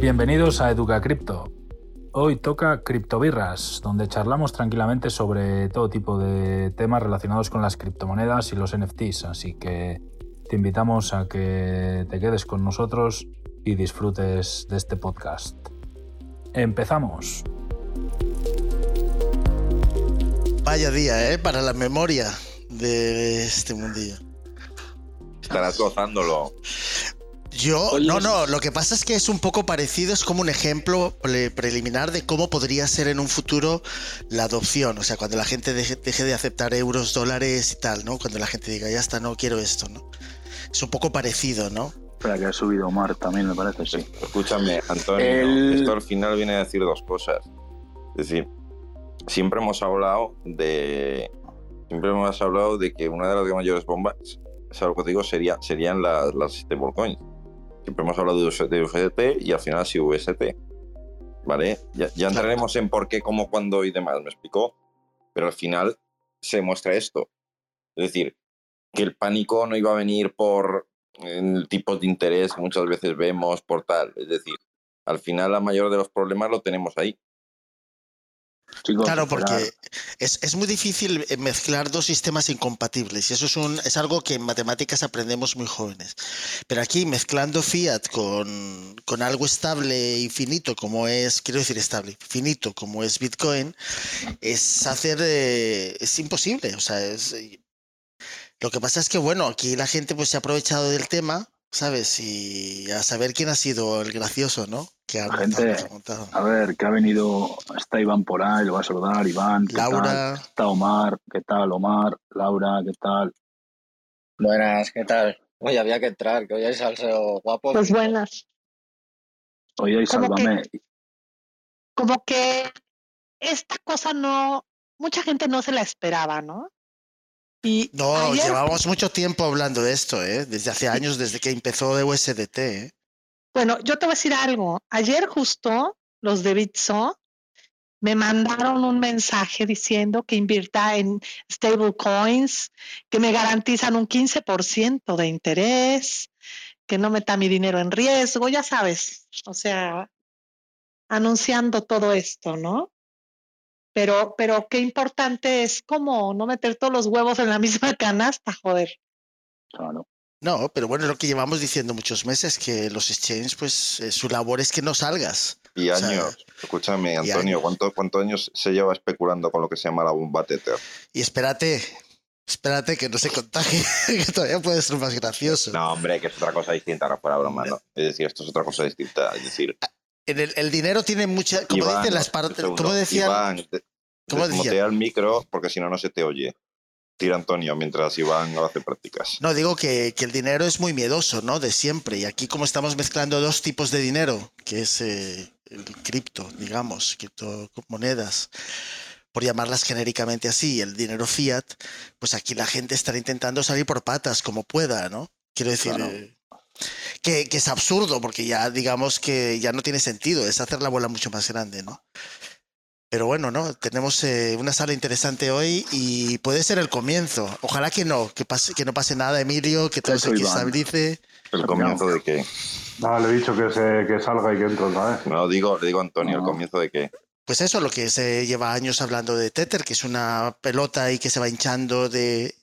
Bienvenidos a Educa Cripto. Hoy toca Criptobirras, donde charlamos tranquilamente sobre todo tipo de temas relacionados con las criptomonedas y los NFTs, así que te invitamos a que te quedes con nosotros y disfrutes de este podcast. Empezamos. Vaya día, ¿eh? Para la memoria de este mundillo. Estarás gozándolo. Yo, no, no, lo que pasa es que es un poco parecido, es como un ejemplo pre- preliminar de cómo podría ser en un futuro la adopción, o sea, cuando la gente deje, deje de aceptar euros, dólares y tal, ¿no? Cuando la gente diga, ya está, no quiero esto, ¿no? Es un poco parecido, ¿no? Espera, que ha subido Omar también, me parece, sí. Escúchame, Antonio, El- esto al final viene a decir dos cosas. Es decir, siempre hemos hablado de. Siempre hemos hablado de que una de las mayores bombas, es algo que te digo, sería, serían las, las stablecoins. Siempre hemos hablado de US- de USDT y al final sí UST. ¿Vale? Ya, ya entraremos en por qué, cómo, cuándo y demás, me explicó. Pero al final se muestra esto. Es decir, que el pánico no iba a venir por el tipo de interés que muchas veces vemos, por tal. Es decir, al final la mayor de los problemas lo tenemos ahí. Chicos, Claro, porque es, es muy difícil eh, mezclar dos sistemas incompatibles y eso es, un, es algo que en matemáticas aprendemos muy jóvenes. Pero aquí mezclando fiat con, con algo estable y finito como es, quiero decir estable, finito como es Bitcoin, es hacer, eh, es imposible. O sea, es, eh, lo que pasa es que, bueno, aquí la gente pues se ha aprovechado del tema, ¿sabes? Y a saber quién ha sido el gracioso, ¿no? Que ha La montado, gente- que ha montado. A ver, que ha venido, está Iván por ahí, lo va a saludar, Iván, ¿qué Laura. tal? Está Omar, ¿qué tal, Omar? Laura, ¿qué tal? Buenas, ¿qué tal? Oye, había que entrar, que hoy hay salseo guapo. Pues buenas. Oye, y ¿Cómo que? sálvame. Como que esta cosa no, mucha gente no se la esperaba, ¿no? Y No, ayer- llevamos mucho tiempo hablando de esto, ¿eh? Desde hace años, desde que empezó de USDT, ¿eh? bueno, yo te voy a decir algo. Ayer justo los de Bitso me mandaron un mensaje diciendo que invierta en stablecoins, que me garantizan un 15% de interés, que no meta mi dinero en riesgo, ya sabes, o sea, anunciando todo esto, ¿no? Pero, pero qué importante es como no meter todos los huevos en la misma canasta, joder. Claro. No, pero bueno, es lo que llevamos diciendo muchos meses, que los exchanges, pues eh, su labor es que no salgas. Y O sea, años. Escúchame, Antonio, años. ¿cuántos cuántos años se lleva especulando con lo que se llama la bomba Tether? Y espérate, espérate que no se contagie, que todavía puede ser más gracioso. No, hombre, que es otra cosa distinta, ahora fuera broma, ¿no? Es decir, esto es otra cosa distinta. Es decir, el, el dinero tiene mucha, como Iván, dicen las partes, como decían, Iván, ¿Cómo decían? el micro porque si no, no se te oye. Tira Antonio mientras Iván hace prácticas. No, digo que, que el dinero es muy miedoso, ¿no? De siempre. Y aquí como estamos mezclando dos tipos de dinero, que es eh, el cripto, digamos, criptomonedas, por llamarlas genéricamente así, el dinero fiat, pues aquí la gente estará intentando salir por patas como pueda, ¿no? Quiero decir... Claro. eh, que, que es absurdo, porque ya digamos que ya no tiene sentido, es hacer la bola mucho más grande, ¿no? Pero bueno, ¿no? Tenemos eh, una sala interesante hoy y puede ser el comienzo. Ojalá que no, que, pase, que no pase nada, Emilio, que todo se estabilice. El comienzo de que. No, le he dicho que, se, que salga y que entre otra vez. No, digo, le digo a Antonio, el comienzo de que. Pues eso, lo que se lleva años hablando de Tether, que es una pelota y que se va hinchando de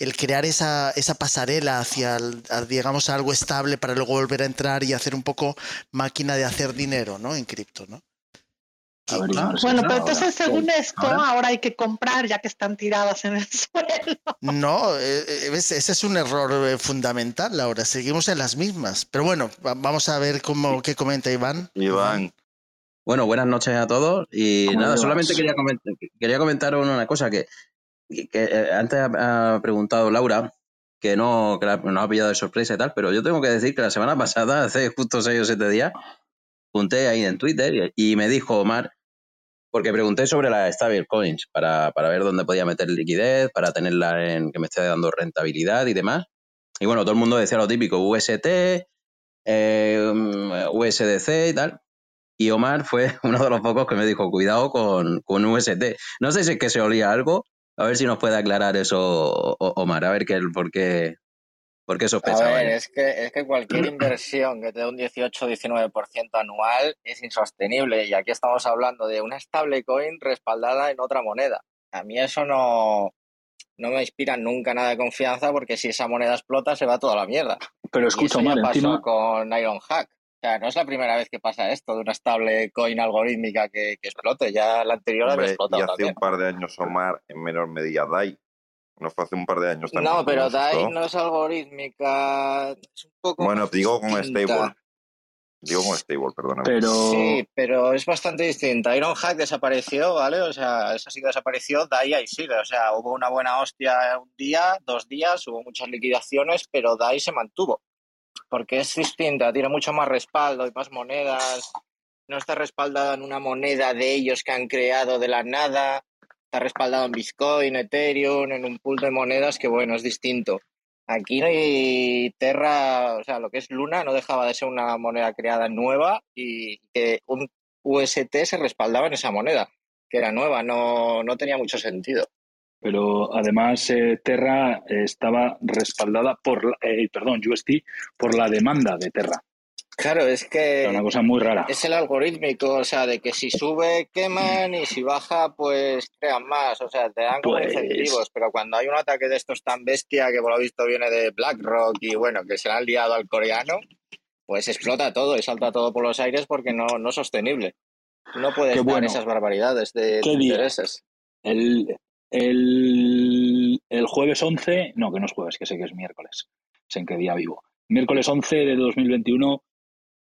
el crear esa, esa pasarela hacia, el- a, digamos, algo estable para luego volver a entrar y hacer un poco máquina de hacer dinero, ¿no? En cripto, ¿no? Ver, Iván, Bueno, ¿no? pero entonces Ahora, según esto, ahora. ahora hay que comprar ya que están tiradas en el suelo. No, eh, eh, ese es un error eh, fundamental ahora. Seguimos en las mismas. Pero bueno, va- vamos a ver cómo qué comenta Iván. Iván, Bueno, buenas noches a todos. Y ¿Cómo nada, solamente quería, coment- quería comentar una cosa que, que, eh, antes ha, preguntado Laura, que no que la- ha pillado de sorpresa y tal, pero yo tengo que decir que la semana pasada, hace justo seis o siete días, junté ahí en Twitter y, y me dijo Omar, porque pregunté sobre las stablecoins para, para ver dónde podía meter liquidez, para tenerla en que me esté dando rentabilidad y demás. Y bueno, todo el mundo decía lo típico, UST, eh, USDC y tal. Y Omar fue uno de los pocos que me dijo, cuidado con, con UST. No sé si es que se olía algo, a ver si nos puede aclarar eso Omar, a ver qué, por qué, Porque eso A ver, es que, es que cualquier inversión que te dé un 18-19% anual es insostenible. Y aquí estamos hablando de una stablecoin respaldada en otra moneda. A mí eso no, no me inspira nunca nada de confianza porque si esa moneda explota se va toda la mierda. Pero Y escucha, eso ya Omar, pasó encima, con Ironhack. O sea, no es la primera vez que pasa esto de una stablecoin algorítmica que, que explote. Ya la anterior había Hombre, y explotado hace también. un par de años Omar, en menor medida DAI. No fue hace un par de años también. No, pero DAI no es algorítmica. Es un poco Bueno, más digo con. Stable. Digo con Stable, perdóname. pero Sí, pero es bastante distinta. Ironhack desapareció, ¿vale? O sea, esa sí que desapareció, DAI ahí sigue. O sea, hubo una buena hostia un día, dos días, hubo muchas liquidaciones, pero DAI se mantuvo. Porque es distinta, tiene mucho más respaldo, hay más monedas. No está respaldada en una moneda de ellos que han creado de la nada. Está respaldado en Bitcoin, Ethereum, en un pool de monedas que, bueno, es distinto. Aquí no hay Terra, o sea, lo que es Luna no dejaba de ser una moneda creada nueva y que un UST se respaldaba en esa moneda, que era nueva, no, no tenía mucho sentido. Pero además eh, Terra eh, estaba respaldada por, la- eh, perdón, UST, por la demanda de Terra. Claro, es Era una que cosa muy rara. es el algorítmico, o sea, de que si sube queman y si baja pues crean más, o sea, te dan como Pues- incentivos, pero cuando hay un ataque de estos tan bestia que por lo visto viene de BlackRock y bueno, que se le han liado al coreano, pues explota todo y salta todo por los aires porque no, no es sostenible. No puedes dar bueno. esas barbaridades de, intereses. El, el, el jueves 11, no, que no es jueves, que sé que es miércoles, sé en qué día vivo. Miércoles 11 de 2021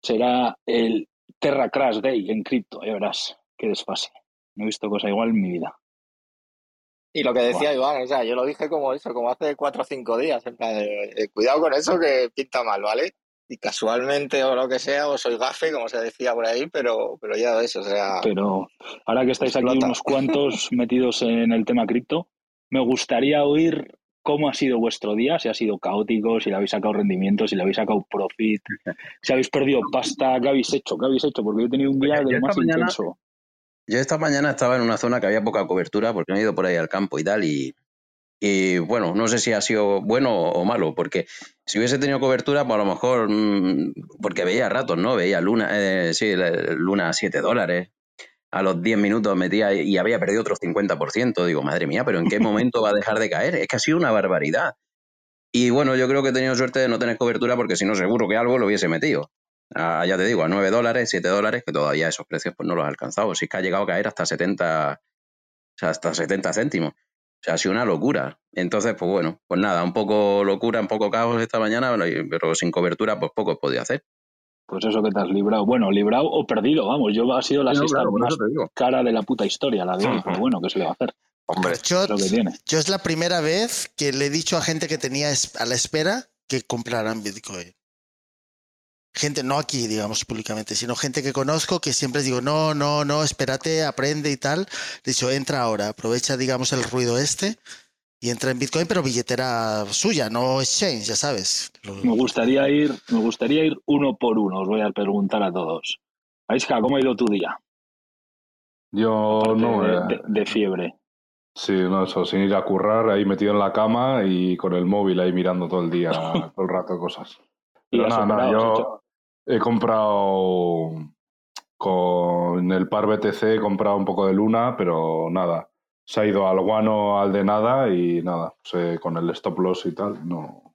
será el Terra Crash Day en cripto, ya verás, qué desfase. No he visto cosa igual en mi vida. Y lo que decía Iván, o sea, yo lo dije como eso, como hace cuatro o cinco días, en plan, de, eh, cuidado con eso que pinta mal, ¿vale? Y casualmente o lo que sea, o soy gafe, como se decía por ahí, pero, pero ya ves, o sea, Pero ahora que estáis aquí unos cuantos metidos en el tema cripto, me gustaría oír cómo ha sido vuestro día, si ha sido caótico, si le habéis sacado rendimiento, si le habéis sacado profit, si habéis perdido pasta, qué habéis hecho, qué habéis hecho, porque yo he tenido un día Oye, de lo más mañana- intenso. Yo esta mañana estaba en una zona que había poca cobertura porque no he ido por ahí al campo y tal. Y, y, bueno, no sé si ha sido bueno o malo, porque si hubiese tenido cobertura, pues a lo mejor, mm, porque veía ratos, ¿no? Veía Luna, eh, sí, Luna a 7 dólares. A los 10 minutos metía y había perdido otros 50%. Digo, madre mía, pero ¿en qué momento va a dejar de caer? Es que ha sido una barbaridad. Y bueno, yo creo que he tenido suerte de no tener cobertura porque si no, seguro que algo lo hubiese metido. A- ya te digo, a 9 dólares, 7 dólares, que todavía esos precios pues no los ha alcanzado. Si es que ha llegado a caer hasta 70, o sea, hasta 70 céntimos. O sea, ha sido una locura. Entonces, pues bueno, pues nada, un poco locura, un poco caos esta mañana, pero sin cobertura, pues poco podido hacer. Pues eso que te has librado. Bueno, librado o perdido, vamos. Yo ha sido la No, claro, más digo. cara de la puta historia, la de hoy. Pero bueno, ¿qué se le va a hacer? Hombre, Yo, Es lo que tiene. yo es la primera vez que le he dicho a gente que tenía a la espera que compraran Bitcoin. Gente, no aquí, digamos, públicamente, sino gente que conozco que siempre digo, no, no, no, espérate, aprende y tal. He dicho, entra ahora, aprovecha, digamos, el ruido este y entra en Bitcoin, pero billetera suya, no exchange, ya sabes. Me gustaría ir, me gustaría ir uno por uno. Os voy a preguntar a todos. Aiska, ¿cómo ha ido tu día? Yo Aparte no. de, eh, de- de fiebre. Sí, no, eso, sin ir a currar, ahí metido en la cama y con el móvil ahí mirando todo el día, todo el rato cosas. Pero nada, nada, yo he comprado con el par BTC, he comprado un poco de luna, pero nada. Se ha ido al guano al de nada y nada, pues, eh, con el stop loss y tal, no,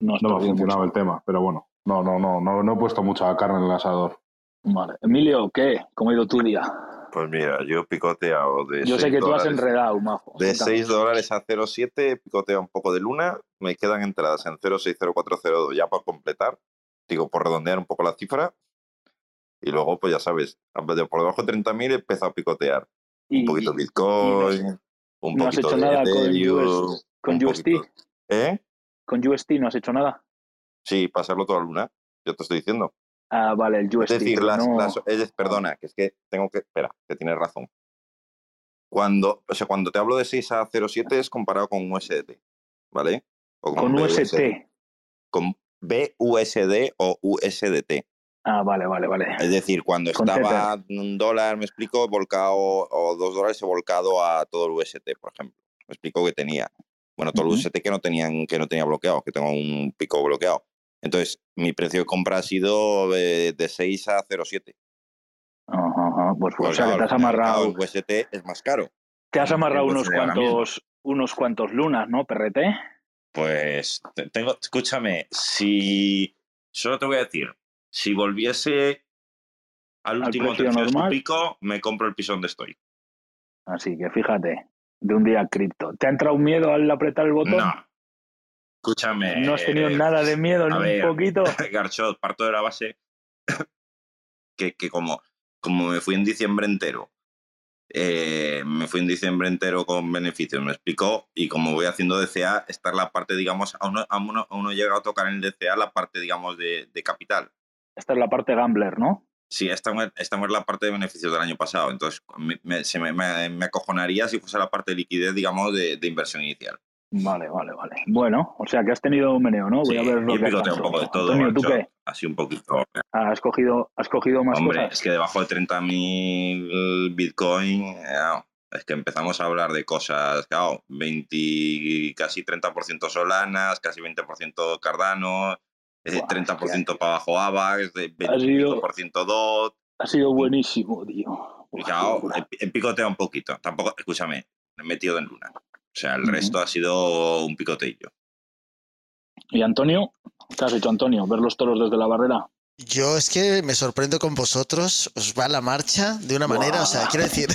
No, me ha funcionado mucho. el tema, pero bueno, no, no, no, no, no he puesto mucha carne en el asador. Vale. Emilio, ¿qué? ¿Cómo ha ido tu día? pues mira, yo he picoteado de Yo sé 6 que tú has dólares, enredado, majo. de Cuéntame. 6 dólares a 0,7, he picoteado un poco de luna, me quedan entradas en 0,60402 ya por completar, digo, por redondear un poco la cifra, y luego, pues ya sabes, por debajo de 30.000 he empezado a picotear. Y- Un poquito y- de Bitcoin, un no has hecho de nada con US con un UST? poquito- ¿Eh? ¿Con UST no has hecho nada? Sí, pasarlo toda luna, yo te estoy diciendo. Ah, vale, el UST. Es decir, las, no- las- es de- perdona, que es que tengo que, espera, que tienes razón. Cuando, o sea, cuando te hablo de 6 a 0,7 es comparado con USDT, ¿vale? O Con BUSD, UST. Con BUSD o USDT. Ah, vale, vale, vale. Es decir, cuando estaba un dólar, me explico, volcado, o dos dólares he volcado a todo el UST, por ejemplo. Me explico que tenía. Bueno, todo el UST que no, tenían, que no tenía bloqueado, que tengo un pico bloqueado. Entonces, mi precio de compra ha sido eh, de 6 a 0,7. Ajá, ajá. Pues, Pues o sea, que te has amarrado, el UST es más caro. te has amarrado unos cuantos, unos cuantos lunas, ¿no, perrete? Pues te- tengo, escúchame, si solo te voy a decir, si volviese al último tercio de su pico, me compro el piso donde estoy. Así que fíjate, de un día cripto. ¿Te ha entrado miedo al apretar el botón? No. Escúchame. ¿No has tenido eh, nada de miedo ni a un poquito? Garchot, parto de la base que, que como, como me fui en diciembre entero, eh, me fui en diciembre entero con beneficios, me explicó, y como voy haciendo DCA, esta es la parte, digamos, aún no, aún no, aún no he llegado a tocar en el DCA la parte, digamos, de, de capital. Esta es la parte gambler, ¿no? Sí, esta esta es la parte de beneficios del año pasado, entonces me, me- se me, me- me acojonaría si fuese la parte de liquidez, digamos, de, de inversión inicial. Vale, vale, vale. Bueno, o sea que has tenido un meneo, ¿no? Voy Sí, a ver lo que picoteo un poco de todo. Antonio, ¿tú qué? Así un poquito. ¿Has cogido, has cogido más Hombre, cosas? es que debajo de 30.000 Bitcoin, eh, es que empezamos a hablar de cosas, claro, 20, casi 30% Solanas, casi 20% Cardano, eh, Buah, 30% para abajo AVAX, de Ha sido- 25% DOT. Ha sido buenísimo, tío. Buah, claro, he, he picoteado un poquito. Tampoco, escúchame, me he metido en luna. O sea, el resto ha sido un picoteillo. ¿Y Antonio? ¿Qué has hecho, Antonio? ¿Ver los toros desde la barrera? Yo es que me sorprendo con vosotros, os va la marcha de una manera, o sea, quiero decir,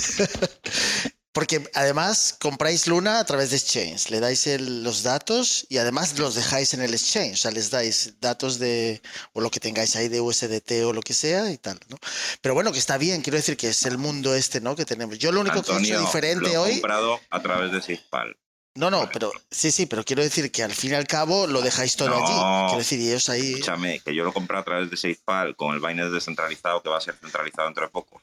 porque además compráis Luna a través de Exchange, le dais el- los datos y además los dejáis en el Exchange, o sea, les dais datos de, o lo que tengáis ahí de USDT o lo que sea y tal, ¿no? Pero bueno, que está bien, quiero decir que es el mundo este, ¿no? Que tenemos. Yo lo único que he diferente lo he hoy... comprado a través de SafePal. No, no, pero sí, sí, pero quiero decir que al fin y al cabo lo dejáis todo allí. No. Quiero decir, y ellos ahí... Escúchame, que yo lo compré a través de SafePal con el Binance descentralizado que va a ser centralizado dentro de poco.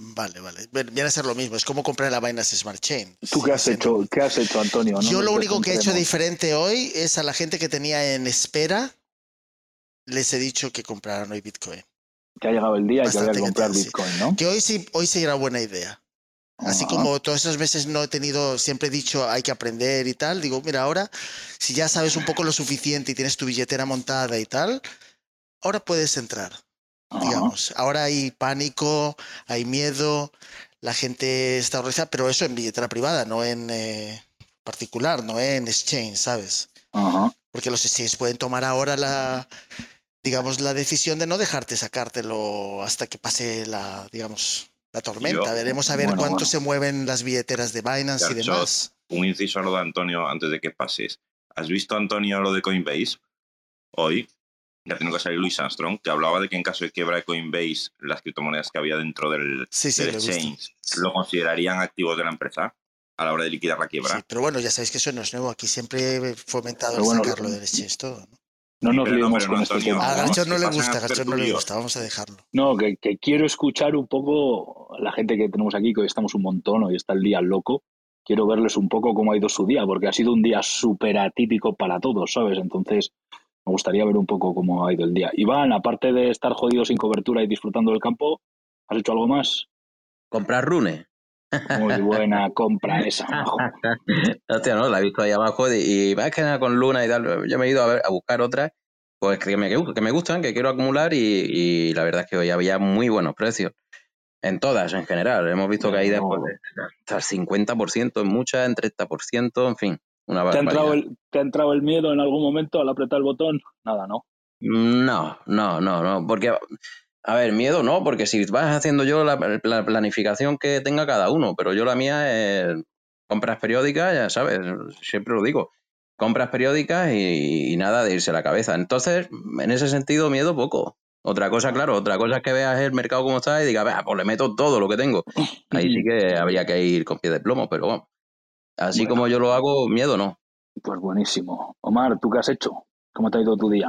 Vale, vale. Viene a ser lo mismo. Es como comprar la Binance Smart Chain. ¿Tú qué has hecho? ¿Qué has hecho, Antonio? No Yo lo único que he hecho diferente hoy es a la gente que tenía en espera, les he dicho que compraran hoy Bitcoin. Que ha llegado el día y que Bastante había que que comprar sí. Bitcoin, ¿no? Que hoy sí, hoy sí era buena idea. Así Ah. como todos esos meses no he tenido, siempre he dicho hay que aprender y tal, digo, mira, ahora si ya sabes un poco lo suficiente y tienes tu billetera montada y tal, ahora puedes entrar, Ajá. digamos. Ahora hay pánico, hay miedo, la gente está horrorizada, pero eso en billetera privada, no en eh, particular, no en exchange, ¿sabes? Ajá. Porque los exchanges pueden tomar ahora la, digamos, la decisión de no dejarte sacártelo hasta que pase la, digamos, la tormenta. Yo- Veremos a ver bueno, cuánto bueno. se mueven las billeteras de Binance y demás. Un inciso a lo de Antonio antes de que pases. ¿Has visto, Antonio, lo de Coinbase? Hoy, ya tengo que salir Luis Armstrong, que hablaba de que en caso de quiebra de Coinbase, las criptomonedas que había dentro del, Sí, sí, exchange lo considerarían activos de la empresa a la hora de liquidar la quiebra. Sí, pero bueno, ya sabéis que eso no es nuevo. Aquí siempre he fomentado bueno, sacarlo del exchange todo. ¿no? No nos no, liemos con este tema. A Vamos, Garchot no que le gusta, no le gusta. Vamos a dejarlo. No, que, que quiero escuchar un poco a la gente que tenemos aquí, que hoy estamos un montón, hoy está el día loco. Quiero verles un poco cómo ha ido su día, porque ha sido un día súper atípico para todos, ¿sabes? Entonces, me gustaría ver un poco cómo ha ido el día. Iván, aparte de estar jodido sin cobertura y disfrutando del campo, ¿has hecho algo más? Comprar rune. Muy buena compra esa, majo. Hostia, no, la he visto ahí abajo y, y más que nada con Luna y tal. Yo me he ido a, ver- a buscar otras pues que me, que me gustan, que quiero acumular y, y la verdad es que hoy había muy buenos precios. En todas, en general. Hemos visto caídas No. pues, hasta el 50% en muchas, en 30%, en fin. Una ¿Te ha, entrado el, ¿Te ha entrado el miedo en algún momento al apretar el botón? Nada, ¿no? No, no, no, no, porque, a ver, miedo no, porque si vas haciendo yo la, la planificación que tenga cada uno, pero yo la mía es compras periódicas, ya sabes, siempre lo digo, compras periódicas y, y nada de irse a la cabeza. Entonces, en ese sentido, miedo poco. Otra cosa, claro, otra cosa es que veas el mercado como está y digas, "Vea, pues le meto todo lo que tengo. Ahí sí que habría que ir con pie de plomo, pero bueno, así Bueno. como yo lo hago, miedo no. Pues buenísimo. Omar, ¿tú qué has hecho? ¿Cómo te ha ido tu día?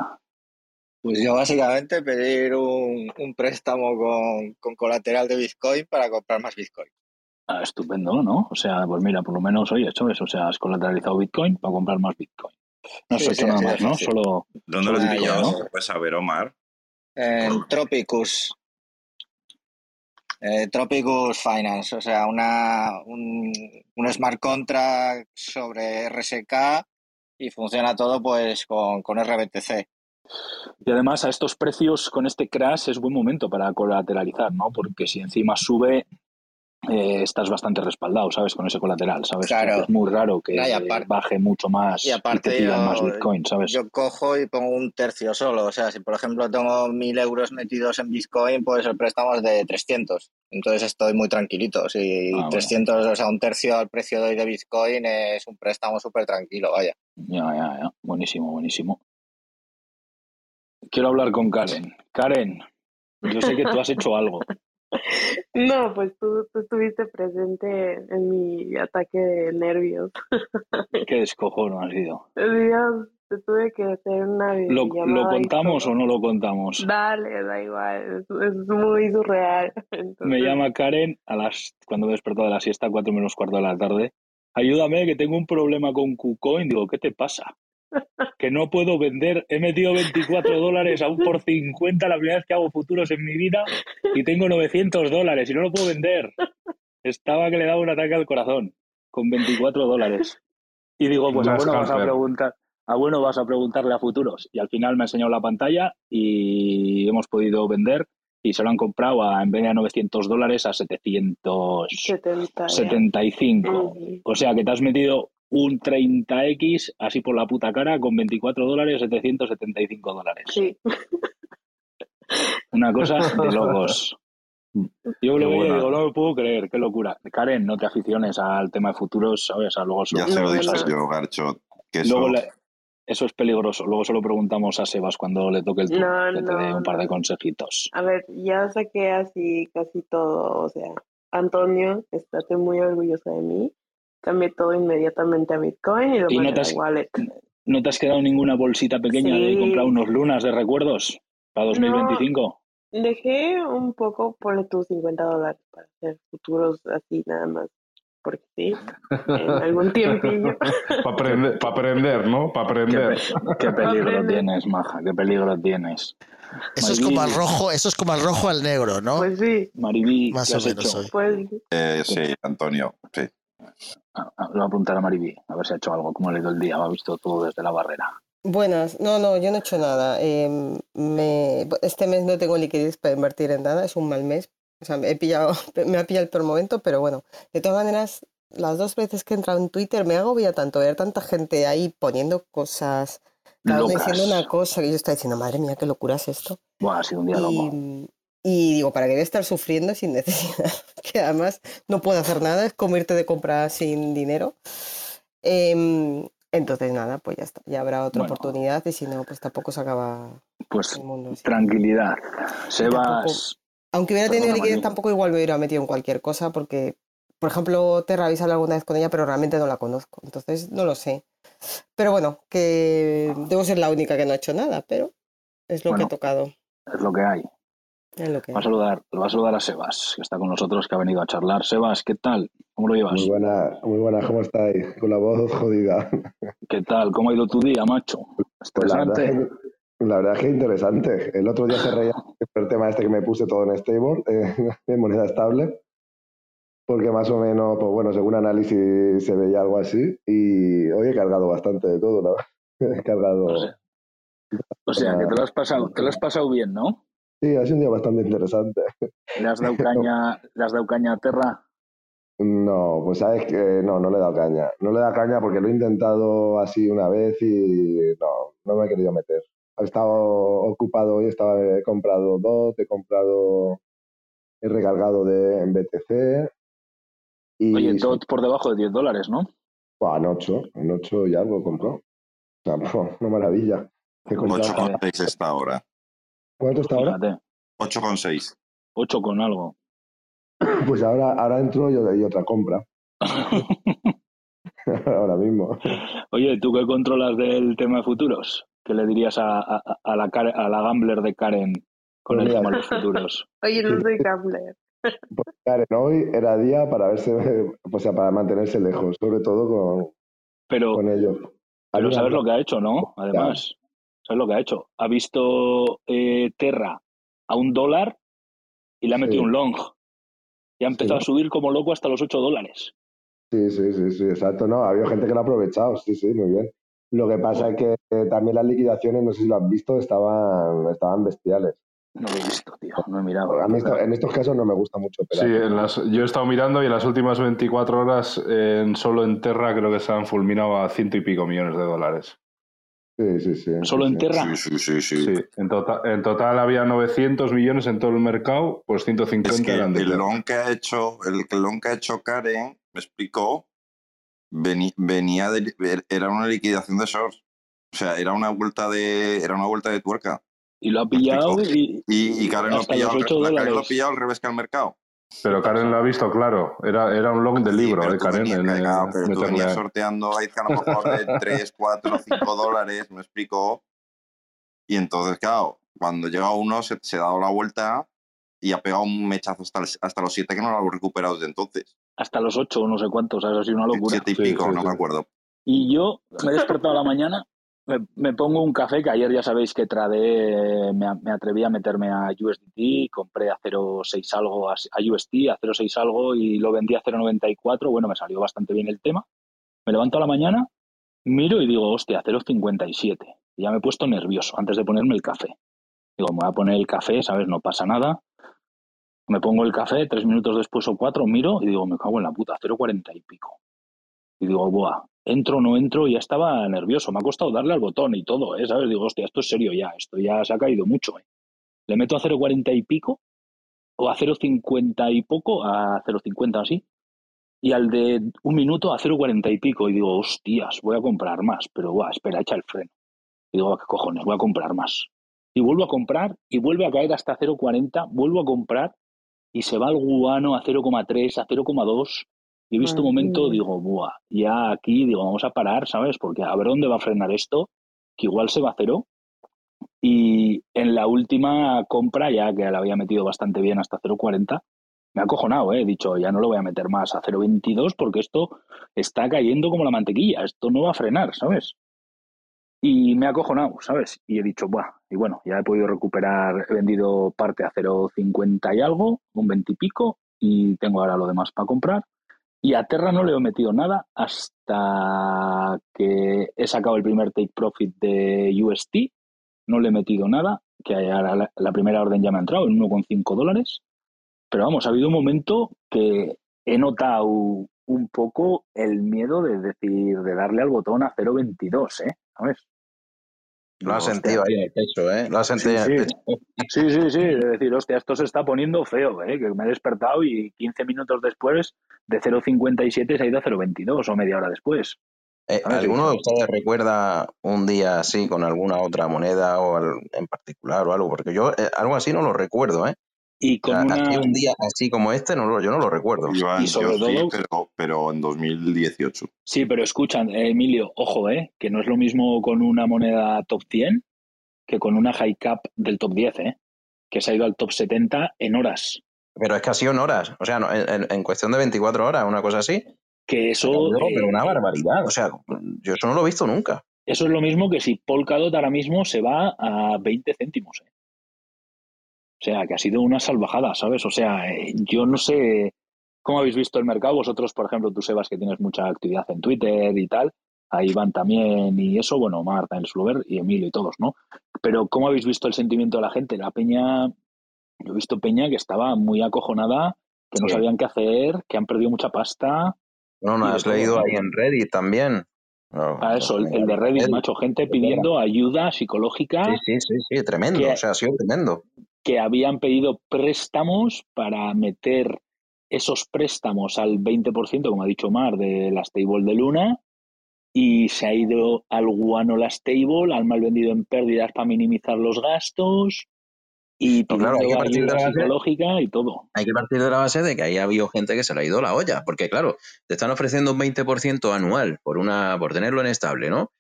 Pues yo básicamente pedir un, un préstamo con, con colateral de Bitcoin para comprar más Bitcoin. Ah, estupendo, ¿no? O sea, pues mira, por lo menos hoy he hecho eso. O sea, has colateralizado Bitcoin para comprar más Bitcoin. No has Sí, hecho sí, nada más, ¿no? Solo. ¿Dónde Solo lo Bitcoin, pillado? ¿no? ¿Se puede saber, Omar? En Tropicus. Eh, Tropicus Finance, o sea, una, un, un smart contract sobre RSK y funciona todo pues con, con RBTC. Y además a estos precios con este crash es buen momento para colateralizar, ¿no? Porque si encima sube, eh, estás bastante respaldado, ¿sabes? Con ese colateral, ¿sabes? Claro. Es muy raro que aparte- baje mucho más Y aparte te yo- más Bitcoin, ¿sabes? Yo cojo y pongo un tercio solo. O sea, si por ejemplo tengo mil euros metidos en Bitcoin, pues el préstamo es de 300. Entonces estoy muy tranquilito. Si Ah, bueno. 300, o sea, un tercio al precio de hoy de Bitcoin es un préstamo súper tranquilo, vaya. Ya, ya, ya. Buenísimo, buenísimo. Quiero hablar con Karen. Karen, yo sé que tú has hecho algo. No, pues tú, tú estuviste presente en mi ataque de nervios. ¿Qué descojono ha sido? Dios, te tuve que hacer una ¿Lo, lo contamos o no lo contamos? Dale, da igual, es, es muy surreal. Entonces, Me llama Karen a las cuando me he despertado de la siesta, cuatro menos cuarto de la tarde. Ayúdame, que tengo un problema con KuCoin. Digo, ¿qué te pasa? Que no puedo vender. He metido 24 dólares aún por 50 la primera vez que hago futuros en mi vida y tengo 900 dólares y no lo puedo vender. Estaba que le daba un ataque al corazón con 24 dólares. Y digo, pues a bueno vas a preguntar, a bueno vas a preguntarle a futuros. Y al final me ha enseñado la pantalla y hemos podido vender y se lo han comprado a, en vez de a 900 dólares a 70 ya. 775. Ujú. O sea que te has metido un 30x así por la puta cara con 24 dólares, 775 dólares. Sí, Una cosa de locos. Yo Qué lo veo digo, no lo puedo creer, qué locura. Karen, no te aficiones al tema de futuros, ¿sabes? A luego solo- Ya se lo yo, Garcho, que eso... luego le- eso es peligroso. Luego se lo preguntamos a Sebas cuando le toque el turno, No, que te dé un par de consejitos. a ver, ya saqué así casi todo, o sea, Antonio, estate muy orgulloso de mí. Cambié todo inmediatamente a Bitcoin y lo ¿Y no mandé te a has- la wallet. ¿No te has quedado ninguna bolsita pequeña de Sí. comprar unos lunas de recuerdos para 2025? Dejé un poco, por tus 50 dólares para hacer futuros así nada más, porque sí, en algún tiempillo. Para aprender, pa aprender, ¿no? Para aprender. qué peligro tienes, maja, qué peligro tienes. Eso es como al rojo, eso es como al rojo al negro, ¿no? Pues sí, Maribí, Más ¿qué o menos pues Eh, sí, Antonio, sí. Ah, ah, Lo voy a apuntar a Maribí, a ver si ha hecho algo, cómo le ha ido el día, lo ha visto todo desde la barrera. Buenas, no, no, yo no he hecho nada. Em, me, este mes no tengo liquidez para invertir en nada, es un mal mes. O sea, me he pillado, me ha pillado el peor momento, pero bueno, de todas maneras, las dos veces que he entrado en Twitter me agobia tanto ver tanta gente ahí poniendo cosas, cada uno diciendo una cosa que yo estaba diciendo, madre mía, qué locura es esto. Buah, ha sido un día loco. Y, digo, ¿para qué voy a estar sufriendo sin necesidad? Que además no puedo hacer nada, es como irte de compra sin dinero. Em, entonces, nada, pues ya está, ya habrá otra Bueno. oportunidad y si no, pues tampoco se acaba Pues el mundo. así. tranquilidad. tampoco- Sebas, Aunque hubiera tenido liquidez, Mario. tampoco igual me hubiera metido en cualquier cosa porque, por ejemplo, te he revisado alguna vez con ella, pero realmente no la conozco. Entonces, no lo sé. Pero bueno, que debo ser la única que no ha hecho nada, pero es lo que Bueno. he tocado. es lo que hay. Que Va a saludar, va a saludar a Sebas, que está con nosotros, que ha venido a charlar. Sebas, ¿qué tal? ¿Cómo lo llevas? Muy buena, muy buena, ¿cómo estáis? Con la voz jodida. ¿Qué tal? ¿Cómo ha ido tu día, macho? Pues la verdad, ¿Estresante? es que, la verdad es que interesante. El otro día se reía por el tema este que me puse todo en stable, eh, en moneda estable, porque más o menos, pues bueno, según análisis se veía algo así y hoy he cargado bastante de todo, ¿no? He cargado... O sea, O sea, que te lo has pasado, te lo has pasado bien, ¿no? Sí, ha sido un día bastante interesante. ¿Le has dado caña, le has dado caña a Terra? No, pues sabes que no, no le he dado caña. No le he dado caña porque lo he intentado así una vez y no, no me he querido meter. He estado ocupado hoy, estaba, he comprado DOT, he comprado, he recargado de, en BTC y Oye, DOT por debajo de 10 dólares, ¿no? Buah, en 8, en 8 y algo compró. O sea, una maravilla. He comprado- 8,6 está ahora. ¿Cuánto está ahora? Fíjate, 8,6. 8 con algo. Pues ahora, ahora entro y, y otra compra. ahora mismo. Oye, ¿tú qué controlas del tema de futuros? ¿Qué le dirías a, a- a la, Karen- a la gambler de Karen con Pues el mira. tema de los futuros? Oye, no soy gambler. Karen, hoy era día para verse, o sea, para mantenerse lejos, sobre todo con, Pero, con ellos. pero ¿sabes lo que ha hecho, no? Además, ¿sabes lo que ha hecho? Ha visto eh, Terra a un dólar y le ha metido Sí. un long. Y ha empezado a subir como loco hasta los 8 dólares. Sí, sí, sí, sí, exacto. No, había gente que lo ha aprovechado, sí, sí, muy bien. Lo que pasa es que eh, también las liquidaciones, no sé si lo has visto, estaban, estaban bestiales. No lo he visto, tío. No he mirado. A mí esto- en estos casos no me gusta mucho Sí, operar. en las, yo he estado mirando y en las últimas 24 horas en, solo en Terra creo que se han fulminado a ciento y pico millones de dólares. Sí, sí, sí. ¿Solo sí, en sí. Terra? Sí, sí, sí, sí. Sí, en, total en total había 900 millones en todo el mercado, pues 150 Es que eran de el long que ha hecho, el que- long que ha hecho Karen, me explicó, veni- venía de, era una liquidación de shorts. O sea, era una vuelta de, era una vuelta de tuerca. Y lo ha pillado y, Y, y Karen lo ha pillado, los al 8 re- la Karen lo ha pillado al revés que al mercado. Pero Karen lo ha visto claro, era, era un long del Sí, libro, pero eh, tú Karen. venías, en, claro, pero tú venías sorteando a lo mejor de 3, 4, 5 dólares, me explicó. Y entonces, claro, cuando llega uno se, se ha dado la vuelta y ha pegado un mechazo hasta, el- hasta los 7 que no lo ha recuperado desde entonces. hasta los 8 o no sé cuántos. Ha sido una locura. 7 y Sí, pico, sí, no sí. me acuerdo. Y yo me he despertado a la mañana, me, pongo un café, que ayer ya sabéis que tradeé, me, me atreví a meterme a USDT, compré a 0,6 algo, a, a UST, a 0,6 algo y lo vendí a 0,94. Bueno, me salió bastante bien el tema. Me levanto a la mañana, miro y digo, hostia, 0,57. Y ya me he puesto nervioso antes de ponerme el café. Digo, me voy a poner el café, ¿sabes? No pasa nada. Me pongo el café, tres minutos después o cuatro, miro y digo, me cago en la puta, 0,40 y pico. Y digo, buah, entro o no entro, ya estaba nervioso. Me ha costado darle al botón y todo, ¿eh? ¿Sabes? Digo, hostia, esto es serio ya, esto ya se ha caído mucho, ¿eh? Le meto a 0,40 y pico, o a 0,50 y poco, a 0,50 así, y al de un minuto a 0,40 y pico. Y digo, hostias, voy a comprar más, pero buah, espera, echa el freno. Y digo, ¿qué cojones? Voy a comprar más. Y vuelvo a comprar, y vuelve a caer hasta 0,40, vuelvo a comprar, y se va al guano a 0,3, a 0,2. Y he visto un momento, digo, buah, ya aquí, digo, vamos a parar, ¿sabes? Porque a ver dónde va a frenar esto, que igual se va a cero. Y en la última compra, ya que la había metido bastante bien hasta 0,40, me ha acojonado, ¿eh? He dicho, ya no lo voy a meter más a 0,22 porque esto está cayendo como la mantequilla, esto no va a frenar, ¿sabes? Y me ha acojonado, ¿sabes? Y he dicho, buah, y bueno, ya he podido recuperar, he vendido parte a 0,50 y algo, un 20 y pico, y tengo ahora lo demás para comprar. Y a Terra no le he metido nada hasta que he sacado el primer take profit de UST, no le he metido nada, que la, la primera orden ya me ha entrado en 1,5 dólares. Pero vamos, ha habido un momento que he notado un poco el miedo de decir, de darle al botón a 0,22, ¿eh? ¿Sabes? Lo has sentido ahí en el pecho, ¿eh? Lo has Sí, sentido en el sí. pecho. Sí, sí, sí, de decir, hostia, esto se está poniendo feo, ¿eh? que me he despertado y 15 minutos después de 0,57 se ha ido a 0,22 o media hora después. Eh, ¿Alguno de ustedes recuerda un día así con alguna otra moneda o al- en particular o algo? Porque yo eh, algo así no lo recuerdo, ¿eh? Y O con sea, una... así un día así como este, no lo, yo no lo recuerdo. Iván, Y sobre yo sí, todo- pero, pero en 2018. Sí, pero escuchan, eh, Emilio, ojo, ¿eh? que no es lo mismo con una moneda top 100 que con una high cap del top 10, ¿eh? que se ha ido al top 70 en horas. Pero es que ha sido en horas, o sea, no, en, en- en cuestión de 24 horas, una cosa así. Que eso, Pero, pero eh, una barbaridad, o sea, yo eso no lo he visto nunca. eso es lo mismo que si Polkadot ahora mismo se va a 20 céntimos. ¿eh? O sea, que ha sido una salvajada, ¿sabes? O sea, eh, yo no sé cómo habéis visto el mercado. Vosotros, por ejemplo, tú, Sebas, que tienes mucha actividad en Twitter y tal. Ahí van también y eso, bueno, Marta, el Slover y Emilio y todos, ¿no? Pero ¿cómo habéis visto el sentimiento de la gente? La peña, yo he visto peña que estaba muy acojonada, que no Sí. sabían qué hacer, que han perdido mucha pasta. No, no, has leído ahí en Reddit también. No, A eso, el, el de Reddit, macho, gente pidiendo ayuda psicológica. Sí, sí, sí, sí, tremendo, Que- o sea, ha sido tremendo. Que habían pedido préstamos para meter esos préstamos al 20%, como ha dicho Mar, de la stable de Luna, y se ha ido al guano la stable, al mal vendido en pérdidas para minimizar los gastos, y No, claro, hay que partir de la base- psicológica y todo. Hay que partir de la base de que ahí ha habido gente que se le ha ido la olla, porque claro, te están ofreciendo un 20% anual por una por tenerlo en estable, ¿no?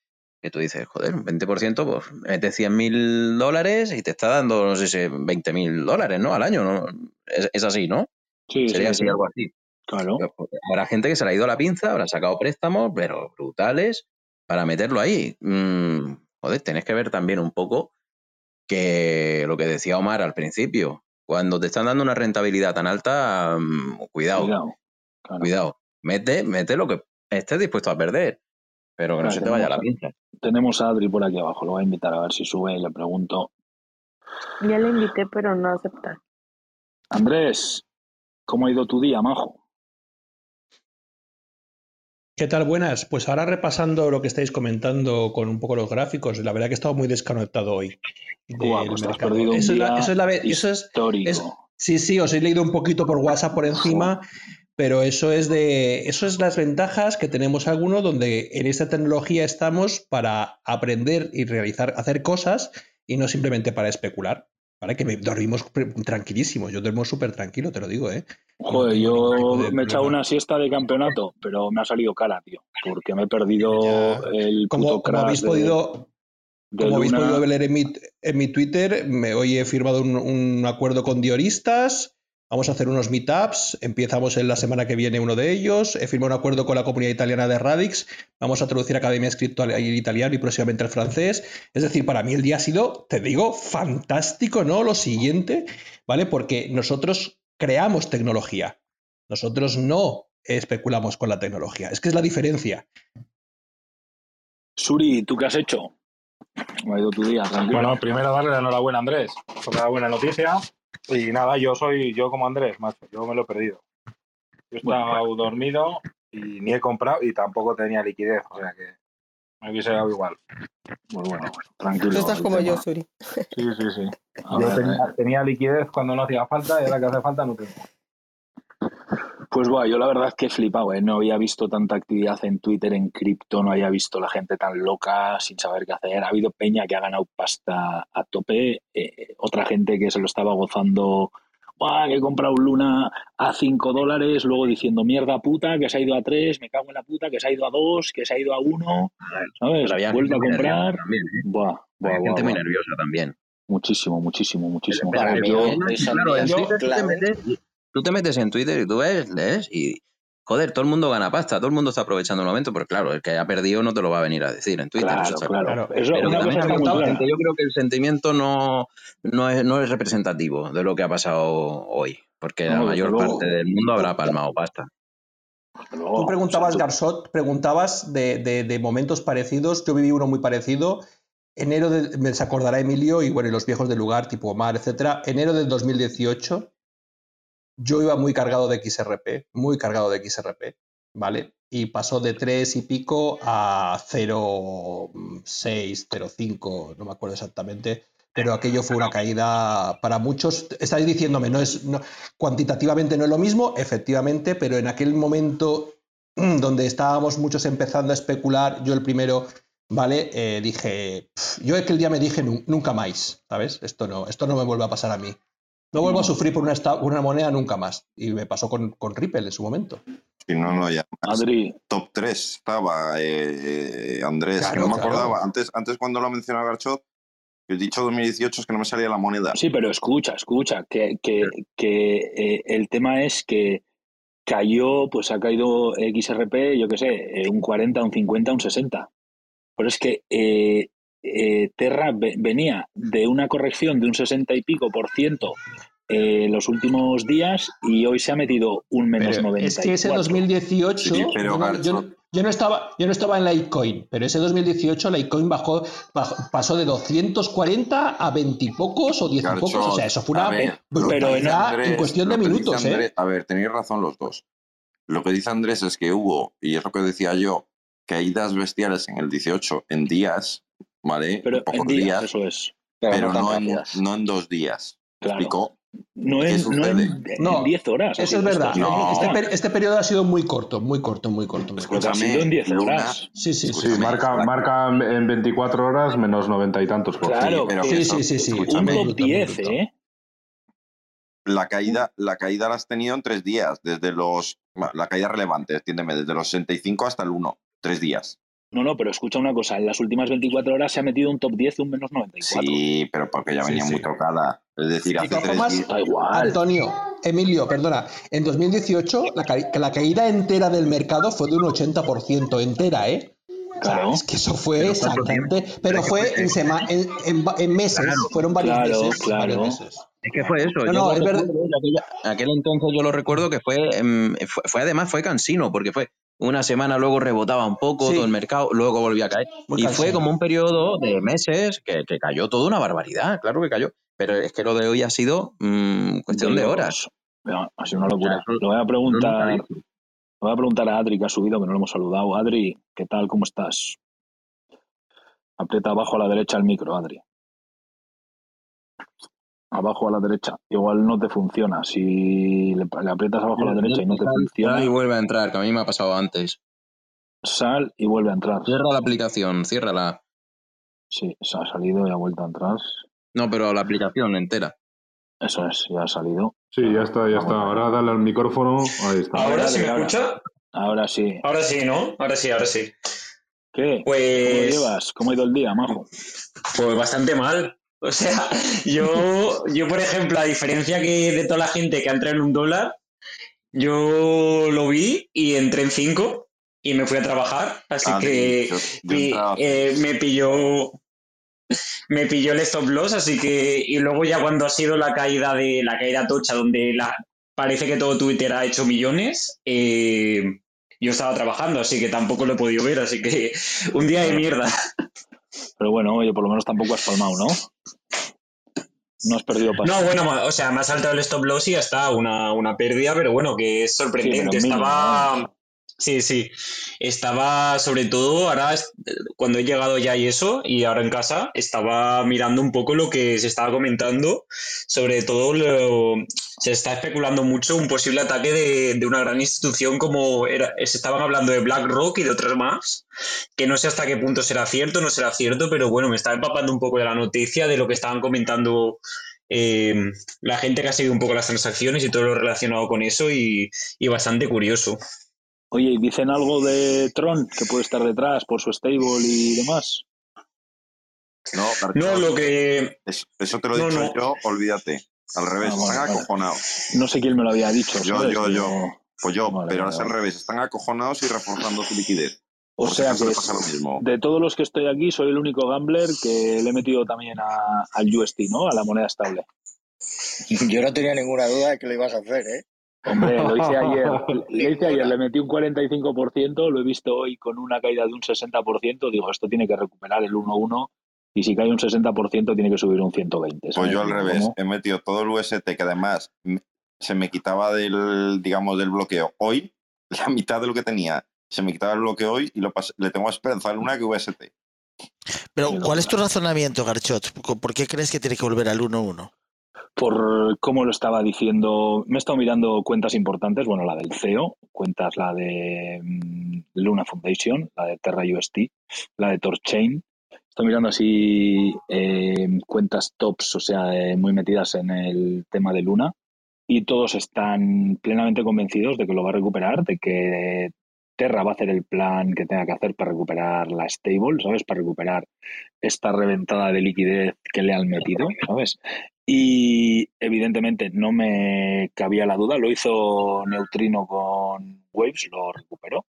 Que tú dices, joder, un 20%, pues metes 100 mil dólares y te está dando, no sé si 20 mil dólares, ¿no? Al año, ¿no? Es, es así, ¿no? Sí, Sería sí, así, sí. algo así. Claro. Habrá gente que se le ha ido la pinza, habrá sacado préstamos, pero brutales, para meterlo ahí. Mm, joder, tenés que ver también un poco que lo que decía Omar al principio, Cuando te están dando una rentabilidad tan alta, mm, cuidado, Cuidado. claro. cuidado. Mete, mete lo que estés dispuesto a perder, pero que no se te vaya la tenemos- pinza. Tenemos a Adri por aquí abajo, lo voy a invitar a ver si sube y le pregunto. Ya le invité, pero no acepta. Andrés, ¿cómo ha ido tu día, majo? ¿Qué tal? Buenas. Pues ahora repasando lo que estáis comentando con un poco los gráficos, la verdad que he estado muy desconectado hoy. Pues te has mercado. perdido un Eso es la- eso es la ve- eso es- histórico. es- sí, sí, os he leído un poquito por WhatsApp por encima, pero eso es de, eso es las ventajas que tenemos algunos donde en esta tecnología estamos para aprender y realizar, hacer cosas y no simplemente para especular. ¿Vale? Que me dormimos tranquilísimos. Yo duermo súper tranquilo, te lo digo, ¿eh? Joder, yo me he echado una siesta de campeonato, pero me ha salido cara, tío, porque me he perdido Ya. el Como, puto como crash habéis de- podido, como habéis podido leer en mi, en mi Twitter, me, hoy he firmado un, un acuerdo con Dioristas. Vamos a hacer unos meetups. Empezamos en la semana que viene uno de ellos. He firmado un acuerdo con la comunidad italiana de Radix. Vamos a traducir Academia Escrito al al italiano y próximamente al francés. Es decir, para mí el día ha sido, te digo, fantástico, ¿no? Lo siguiente, ¿vale? Porque nosotros creamos tecnología. Nosotros no especulamos con la tecnología. Es que es la diferencia. Suri, ¿tú qué has hecho? ¿Cómo ha ido tu día? Tranquilo. Bueno, primero darle la enhorabuena a Andrés por la buena noticia. Y nada, yo soy yo como Andrés, macho. Yo me lo he perdido. Yo he estado dormido y ni he comprado y tampoco tenía liquidez. O sea que me hubiese dado igual. Pues bueno, tranquilo. Tú estás como yo. Suri. Sí, sí, sí. Yo tenía, tenía liquidez cuando no hacía falta y ahora que hace falta no tengo. Pues bueno, yo la verdad es que he flipado, ¿eh? No había visto tanta actividad en Twitter, en cripto, no había visto la gente tan loca, sin saber qué hacer. Ha habido peña que ha ganado pasta a tope, eh, otra gente que se lo estaba gozando, que he comprado un Luna a 5 dólares, luego diciendo mierda puta, que se ha ido a 3, me cago en la puta, que se ha ido a 2, que se ha ido a 1, ¿sabes? Vuelve a comprar. también, ¿eh? Buah, buah, gente muy buah. nerviosa también. Muchísimo, muchísimo, muchísimo. Pero tú te, metes, en Twitter y tú ves, lees y joder, todo el mundo gana pasta, todo el mundo está aprovechando el momento, pero claro, el que ha perdido no te lo va a venir a decir en Twitter. Claro, eso está claro. Eso, Pero también está contado yo creo que el sentimiento no, no, es, no es representativo de lo que ha pasado hoy, porque la mayor luego. parte del mundo habrá palmado pasta. Luego. Tú preguntabas, O sea, tú- Garzot, preguntabas de, de- de momentos parecidos. Yo viví uno muy parecido. Enero de, me se acordará Emilio y bueno, y los viejos del lugar, tipo Omar, etcétera. Enero del 2018, yo iba muy cargado de XRP, muy cargado de XRP, ¿vale? Y pasó de 3 y pico a 0,6, 0,5, no me acuerdo exactamente. Pero aquello fue una caída para muchos. Estáis diciéndome, no es, no, cuantitativamente no es lo mismo, efectivamente, pero en aquel momento donde estábamos muchos empezando a especular, yo el primero, ¿vale? Eh, dije, pf, yo aquel día me dije "Nu- nunca más, ¿sabes? Esto no, esto no me vuelve a pasar a mí. No vuelvo a sufrir por una, moneda nunca más. Y me pasó con, con Ripple en su momento. Si no, no, ya. Adri, Top 3 estaba eh, Andrés. Claro, no me claro. acordaba. Antes, antes cuando lo mencionaba Garchot, el dicho 2018 es que no me salía la moneda. Sí, pero escucha, escucha, que, que, que eh, el tema es que cayó, pues ha caído XRP, yo qué sé, eh, un 40, un 50, un 60. Pero es que eh, Terra ve- venía de una corrección de un 60 y pico por ciento eh, los últimos días y hoy se ha metido un menos Pero 90. es que ese 2018 Sí, pero yo, no, Garcho- yo no- yo no estaba yo no estaba en Litecoin, pero ese 2018 Litecoin bajó, bajó- pasó de 240 a 20 y pocos o 10 y pocos, o sea, eso fue una ver, pero en- en cuestión de minutos, Andrés- ¿eh? A ver, tenéis razón los dos. Lo que dice Andrés es que hubo, y es lo que decía yo, caídas bestiales en el 18 en días, ¿vale? pero En pocos en días, días, eso es. pero no en, no en dos días. ¿Me Claro. explicó? No ¿Qué en, no en, sucede? en No, 10 horas. Eso es verdad. No. Este, este periodo ha sido muy corto, muy corto, muy corto. Muy corto. Pero que ha Escúchame, sido en 10 Luna- horas. Sí, sí, sí. Sí, Escúchame, marca, marca en 24 horas menos 90 y tantos por Claro, ciento. pero Sí, sí, sí, sí. Un escúchame, top bruto, muy 10, bruto. ¿eh? la caída, la caída la has tenido en tres días, desde los, la caída relevante, entiéndeme, desde los 65 hasta el 1, tres días. No, no, pero escucha una cosa. En las últimas 24 horas se ha metido un top 10 de un menos 94. Sí, pero porque ya venía sí. muy tocada. Es decir, De hace todas tres formas, días. Da igual. Antonio, Emilio, perdona. En 2018 la, ca- la caída entera del mercado fue de un 80% entera, ¿eh? Claro. Es que eso fue Pero ¿cuánto sangrante, pero Pero fue en, sema- en, en va- en meses, Claro, fueron varios claro, meses. claro. varios meses. Es que fue eso. No, yo no, es verdad. aquel entonces yo lo recuerdo que fue, em, fue, fue además fue cansino, porque fue una semana, luego rebotaba un poco Sí. todo el mercado, luego volvía a caer. Muy y fue como un periodo de meses que, que cayó toda una barbaridad, claro que cayó. Pero es que lo de hoy ha sido mm, cuestión de horas. Ha sido una locura. O sea, Le voy a preguntar, vi. voy a preguntar a Adri que ha subido, que no lo hemos saludado. Adri, ¿qué tal? ¿Cómo estás? Aprieta abajo a la derecha el micro, Adri. Abajo a la derecha. Igual no te funciona. Si le, le aprietas abajo a la derecha y no te Sal- funciona, sal y vuelve a entrar, que a mí me ha pasado antes. sal y vuelve a entrar. Cierra la aplicación, ciérrala. Sí, se ha salido y ha vuelto a entrar. No, pero la aplicación entera. Eso es, ya ha salido. Sí, ya está, ya está. Ahora dale al micrófono. Ahí está. ¿Ahora sí me ahora. escucha? Ahora sí. Ahora sí, ¿no? Ahora sí, ahora sí. ¿Qué? ¿Cómo Pues, llevas? ¿Cómo ha ido el día, majo? pues bastante mal. O sea, yo, yo, por ejemplo, a diferencia que de toda la gente que ha entrado en un dólar, yo lo vi y entré en cinco y me fui a trabajar. Así Ah, que y, eh, me pilló me pilló el stop loss, así que y luego ya cuando ha sido la caída de la caída tocha donde la parece que todo Twitter ha hecho millones, eh, yo estaba trabajando, así que tampoco lo he podido ver, así que un día de mierda. Pero bueno, oye, por lo menos tampoco has palmado, ¿no? No has perdido pasta. No, bueno, o sea, me ha saltado el stop loss y ya está, una, una pérdida, pero bueno, que es sorprendente. Sí, pero mínimo, Estaba. Sí, sí. Estaba, sobre todo, ahora, cuando he llegado ya y eso, y ahora en casa, estaba mirando un poco lo que se estaba comentando. Sobre todo, lo- se está especulando mucho un posible ataque de, de una gran institución como era, se estaban hablando de BlackRock y de otras más, que no sé hasta qué punto será cierto, no será cierto, pero bueno, me estaba empapando un poco de la noticia, de lo que estaban comentando eh, la gente que ha seguido un poco las transacciones y todo lo relacionado con eso y, y bastante curioso. Oye, ¿y dicen algo de Tron que puede estar detrás por su stable y demás? No, No, lo que... es- eso te lo he No, dicho no. yo, olvídate. Al revés, Ah, están vale. acojonados. No sé quién me lo había dicho. Yo, ¿sabes? yo, yo. Pues yo, Vale, pero vale, es al vale. revés, están acojonados y reforzando su liquidez. O Por sea acaso que le pasa lo mismo. de todos los que estoy aquí, soy el único gambler que le he metido también a- al UST, ¿no? A la moneda estable. Yo no tenía ninguna duda de que lo ibas a hacer, ¿eh? Hombre, lo hice ayer. Lo hice ayer, le metí un 45%, lo he visto hoy con una caída de un 60%. Digo, esto tiene que recuperar el 1-1 y si cae un 60% tiene que subir un 120. Pues ¿sabes? yo al revés, ¿cómo? he metido todo el UST que además se me quitaba del, digamos, del bloqueo hoy, la mitad de lo que tenía. Se me quitaba el bloqueo hoy y lo le tengo más esperanza a Luna que UST. Pero, ¿cuál es tu razonamiento, Garchot? ¿Por qué crees que tiene que volver al 1-1? Por cómo lo estaba diciendo, me he estado mirando cuentas importantes, bueno, la del CEO, cuentas la de mm, Luna Foundation, la de Terra UST, la de Torchain. Estoy mirando así eh, cuentas tops, o sea, eh, muy metidas en el tema de Luna, y todos están plenamente convencidos de que lo va a recuperar, de que Terra va a hacer el plan que tenga que hacer para recuperar la stable, ¿sabes? Para recuperar esta reventada de liquidez que le han metido, ¿sabes? Y evidentemente no me cabía la duda, lo hizo Neutrino con Waves, lo recuperó,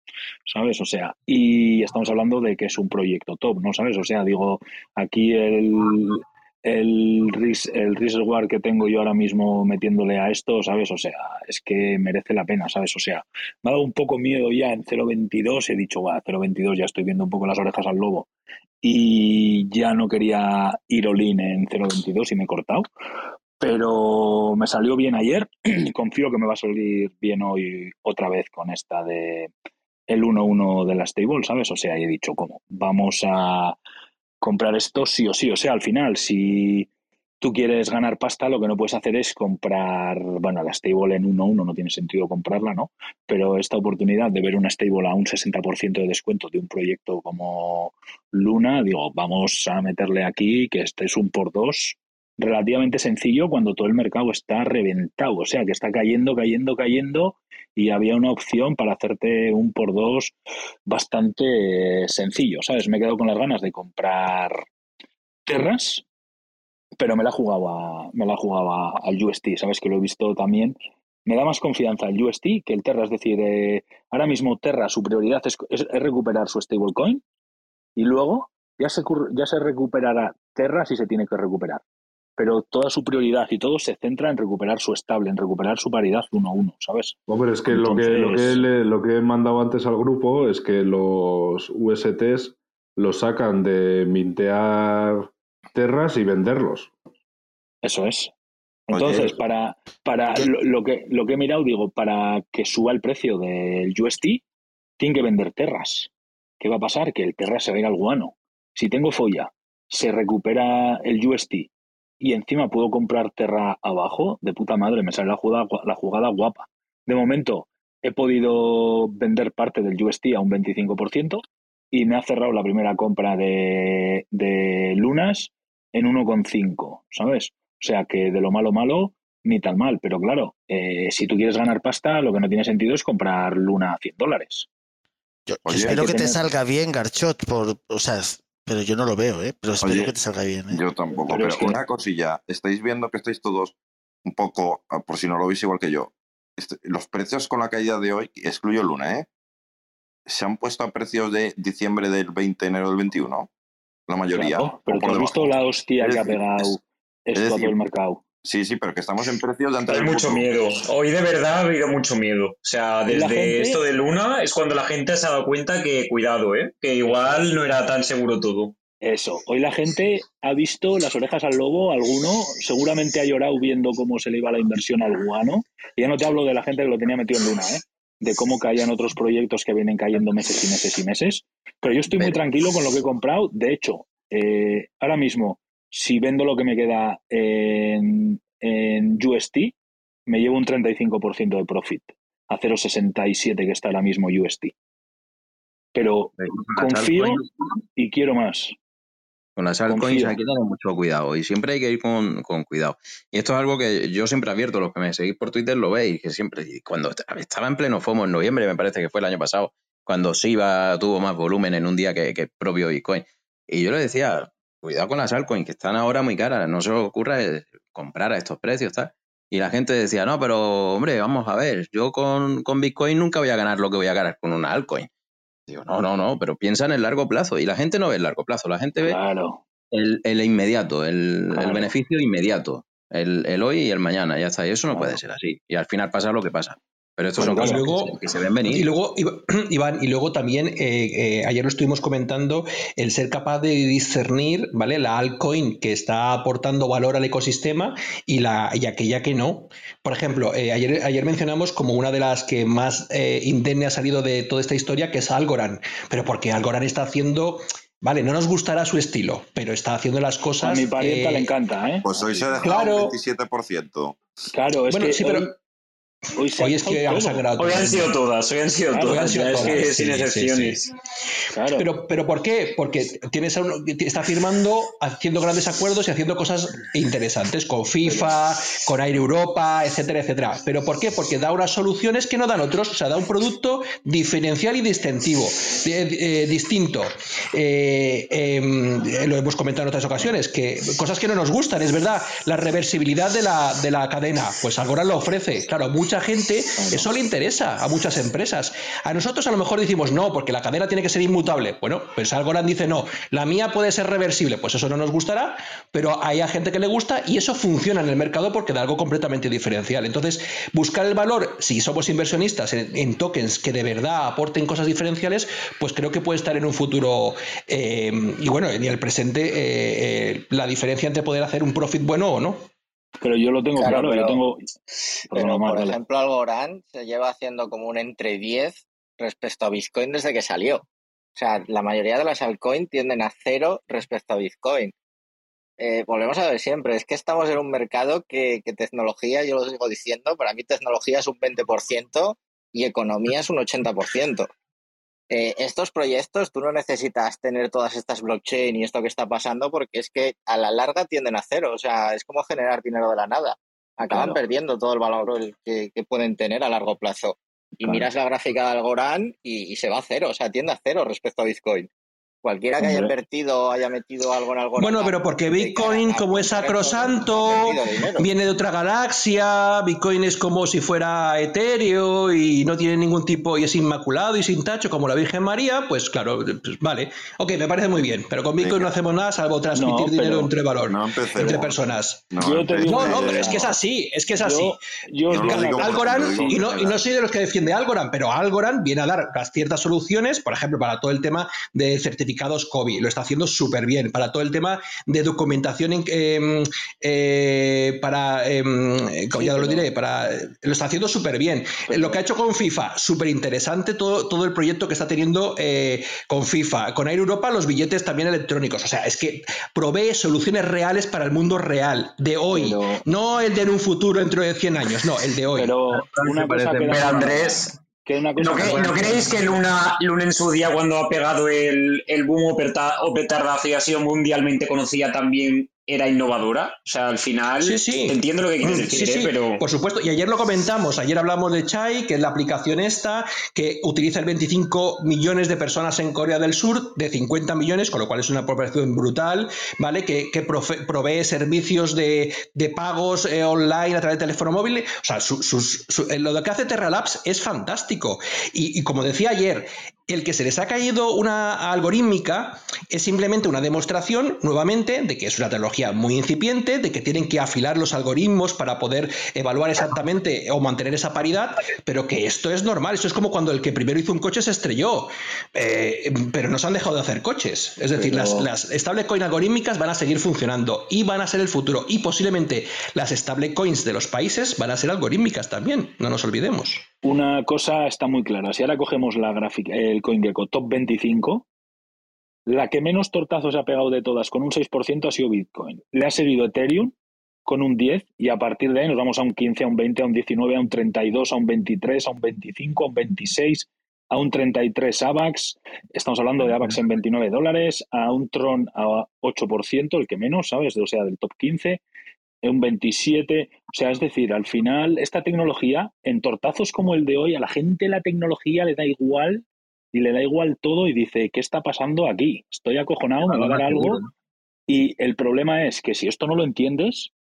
¿sabes? O sea, y estamos hablando de que es un proyecto top, ¿no? ¿Sabes? O sea, digo, aquí el, el, ris- el que tengo yo ahora mismo metiéndole a esto, ¿sabes? O sea, es que merece la pena, ¿sabes? O sea, me ha dado un poco miedo ya en 0.22, he dicho, va, 0.22 ya estoy viendo un poco las orejas al lobo y ya no quería ir all-in en 0.22 y me he cortado. Pero me salió bien ayer. Confío que me va a salir bien hoy otra vez con esta de el 1-1 de la stable, ¿sabes? O sea, he dicho, ¿cómo? Vamos a comprar esto sí o sí. O sea, al final, si tú quieres ganar pasta, lo que no puedes hacer es comprar, bueno, la stable en 1-1 no tiene sentido comprarla, ¿no? Pero esta oportunidad de ver una stable a un 60% de descuento de un proyecto como Luna, digo, vamos a meterle aquí que este es un por dos relativamente sencillo cuando todo el mercado está reventado, o sea, que está cayendo, cayendo, cayendo y había una opción para hacerte un por dos bastante sencillo, ¿sabes? Me he quedado con las ganas de comprar Terras, pero me la jugaba, me la jugaba al UST, ¿sabes? Que lo he visto también. Me da más confianza el UST que el Terra, es decir, eh, ahora mismo Terra su prioridad es, es- es recuperar su stablecoin y luego ya se, ya se recuperará Terra si se tiene que recuperar. pero toda su prioridad y todo se centra en recuperar su estable, en recuperar su paridad uno a uno, ¿sabes? Hombre, es que, lo, que, lo, que le- lo que he mandado antes al grupo es que los USTs los sacan de mintear terras y venderlos. Eso es. Entonces, para, para lo, lo que, lo que he mirado, digo, para que suba el precio del UST, tienen que vender terras. ¿Qué va a pasar? Que el terra se va a ir al guano. Si tengo folla, se recupera el UST y encima puedo comprar terra abajo, de puta madre, me sale la jugada, la jugada guapa. De momento, he podido vender parte del UST a un 25% y me ha cerrado la primera compra de, de lunas en 1,5, ¿sabes? O sea que de lo malo malo, ni tan mal. Pero claro, eh, si tú quieres ganar pasta, lo que no tiene sentido es comprar luna a 100 dólares. Yo Oye, espero que, te salga bien, Garchot, por, o sea, pero yo no lo veo, ¿eh? Pero espero Oye, que te salga bien, ¿eh? Yo tampoco, Pero pero, es que- una cosilla, estáis viendo que estáis todos un poco, ah, por si no lo veis igual que yo, este- los precios con la caída de hoy, excluyo Luna, ¿eh? Se han puesto a precios de diciembre del 20, enero del 21, la mayoría. Claro, pero por has visto la hostia Es que ha pegado es- esto es a todo el mercado. Sí, sí, pero que estamos en precios de antes Hay mucho miedo. Hoy de verdad ha habido mucho miedo. O sea, desde gente- esto de Luna es cuando la gente se ha dado cuenta que cuidado, ¿eh? Que igual no era tan seguro todo. Eso, hoy la gente ha visto las orejas al lobo, alguno seguramente ha llorado viendo cómo se le iba la inversión al guano. Y ya no te hablo de la gente que lo tenía metido en luna, ¿eh? De cómo caían otros proyectos que vienen cayendo meses y meses y meses. Pero yo estoy muy tranquilo con lo que he comprado. De hecho, eh, ahora mismo, si vendo lo que me queda en, en UST, me llevo un 35% de profit a 0,67 que está ahora mismo UST. Pero confío y quiero más. Con las altcoins hay que tener mucho cuidado y siempre hay que ir con, con cuidado. Y esto es algo que yo siempre advierto, los que me seguís por Twitter lo veis, que siempre, cuando est- estaba en pleno FOMO en noviembre, me parece que fue el año pasado, cuando SIBA tuvo más volumen en un día que, que propio Bitcoin. Y yo le decía, cuidado con las altcoins, que están ahora muy caras, no se os ocurra eh, comprar a estos precios, tal. Y la gente decía, no, pero hombre, vamos a ver, yo con, con Bitcoin nunca voy a ganar lo que voy a ganar con una altcoin. Digo, no, no, no, pero piensa en el largo plazo. Y la gente no ve el largo plazo, la gente ve el, el inmediato, el, el beneficio inmediato, el, el hoy y el mañana, ya está. Y eso no puede ser así. Y al final pasa lo que pasa. Pero estos Bueno, son cosas Y luego- que, se, que se ven venir. Y luego, Iván, y luego también, eh, eh, ayer lo estuvimos comentando, el ser capaz de discernir, ¿vale? La altcoin que está aportando valor al ecosistema y, la, y aquella que no. Por ejemplo, eh, ayer, ayer mencionamos como una de las que más eh, indemne ha salido de toda esta historia, que es Algorand. Pero porque Algorand está haciendo, vale, no nos gustará su estilo, pero está haciendo las A cosas... mi parienta eh, le encanta, ¿eh? Pues hoy se ha dejado Claro. un 27%. Claro, es Bueno, que sí, pero- hoy, hoy es que han sangrado Hoy han sido todas, hoy han sido Claro, todas. han sido ya es todas, que sí, sin excepciones. sí. Claro. Pero, pero ¿por qué? Porque tienes a uno- está firmando, haciendo grandes acuerdos y haciendo cosas interesantes con FIFA, con Air Europa, etcétera, etcétera. ¿Pero por qué? Porque da unas soluciones que no dan otros. O sea, da un producto diferencial y distintivo, eh, eh, distinto. Eh, eh, lo hemos comentado en otras ocasiones, que cosas que no nos gustan, es verdad. La reversibilidad de la, de la cadena, pues ahora lo ofrece. Claro, a mucha gente eso le interesa, a muchas empresas. A nosotros a lo mejor decimos no, porque la cadena tiene que ser inmutable. Bueno, pues Algorand dice no, la mía puede ser reversible, pues eso no nos gustará, pero hay a gente que le gusta y eso funciona en el mercado porque da algo completamente diferencial. Entonces, buscar el valor, si somos inversionistas en, en tokens que de verdad aporten cosas diferenciales, pues creo que puede estar en un futuro eh, y bueno, en el presente eh, eh, la diferencia entre poder hacer un profit bueno o no. Pero yo lo tengo Claro, claro, pero- yo tengo. Pero, por ejemplo, Algorand se lleva haciendo como un entre 10 respecto a Bitcoin desde que salió. O sea, la mayoría de las altcoins tienden a cero respecto a Bitcoin. Eh, volvemos a ver siempre, es que estamos en un mercado que, que tecnología, yo lo sigo diciendo, para mí tecnología es un 20% y economía es un 80%. Eh, estos proyectos tú no necesitas tener todas estas blockchain y esto que está pasando porque es que a la larga tienden a cero, o sea, es como generar dinero de la nada. Acaban Claro. perdiendo todo el valor que, que pueden tener a largo plazo. Y Claro. miras la gráfica de Algorand y, y se va a cero, o sea, tiende a cero respecto a Bitcoin. Cualquiera que haya invertido o haya metido algo en algo. Bueno, pero porque Bitcoin, como es sacrosanto, viene de otra galaxia, Bitcoin es como si fuera etéreo y no tiene ningún tipo y es inmaculado y sin tacho como la Virgen María, pues claro, pues vale. Ok, me parece muy bien, pero con Bitcoin no hacemos nada salvo transmitir No, dinero entre valor, No entre personas. No, Yo te digo No, pero es que es así, es que es así. Yo, Algorand, y no, y no soy de los que defiende Algorand, pero Algorand viene a dar las ciertas soluciones, por ejemplo, para todo el tema de certificados COVID, lo está haciendo súper bien, para todo el tema de documentación, en- em, eh, para, eh, Sí, ya lo diré, para, lo está haciendo súper bien. Lo que ha hecho con FIFA, súper interesante todo, todo el proyecto que está teniendo eh, con FIFA, con Air Europa, los billetes también electrónicos, o sea, es que provee soluciones reales para el mundo real, de hoy, Pero- no el de en un futuro dentro de 100 años, no, el de hoy. Pero una cosa que Pero Andrés, que una cosa ¿no, que- cre- ¿no creéis que Luna, Luna en su día, cuando ha pegado el, el boom o petardazo y ha sido mundialmente conocida también, era innovadora? O sea, al final, Sí, sí. entiendo lo que quieres Mm, decir, sí, ¿eh? pero... por supuesto. Y ayer lo comentamos. Ayer hablamos de Chai, que es la aplicación esta, que utiliza el 25 millones de personas en Corea del Sur, de 50 millones, con lo cual es una proporción brutal, ¿vale? Que, que profe- provee servicios de, de pagos eh, online a través del teléfono móvil. O sea, su- su- lo que hace Terra Labs es fantástico. Y, y como decía ayer, el que se les ha caído una algorítmica es simplemente una demostración, nuevamente, de que es una tecnología muy incipiente, de que tienen que afilar los algoritmos para poder evaluar exactamente o mantener esa paridad, pero que esto es normal. Esto es como cuando el que primero hizo un coche se estrelló, Eh, pero no se han dejado de hacer coches. Es decir, Pero- las, las stablecoin algorítmicas van a seguir funcionando y van a ser el futuro. Y posiblemente las stablecoins de los países van a ser algorítmicas también, no nos olvidemos. Una cosa está muy clara. Si ahora cogemos la gráfica, el CoinGecko Top 25, la que menos tortazos ha pegado de todas, con un 6%, ha sido Bitcoin. Le ha seguido Ethereum con un 10 y a partir de ahí nos vamos a un 15, a un 20, a un 19, a un 32, a un 23, a un 25, a un 26, a un 33 AVAX. Estamos hablando de AVAX en 29 dólares, a un Tron a 8%, el que menos, ¿sabes? O sea, del top 15 un 27, o sea, es decir, al final esta tecnología, en tortazos como el de hoy, a la gente la tecnología le da igual y le da igual todo y dice, ¿qué está pasando aquí? Estoy acojonado, me va a dar algo. Y el problema es que si esto no lo entiendes,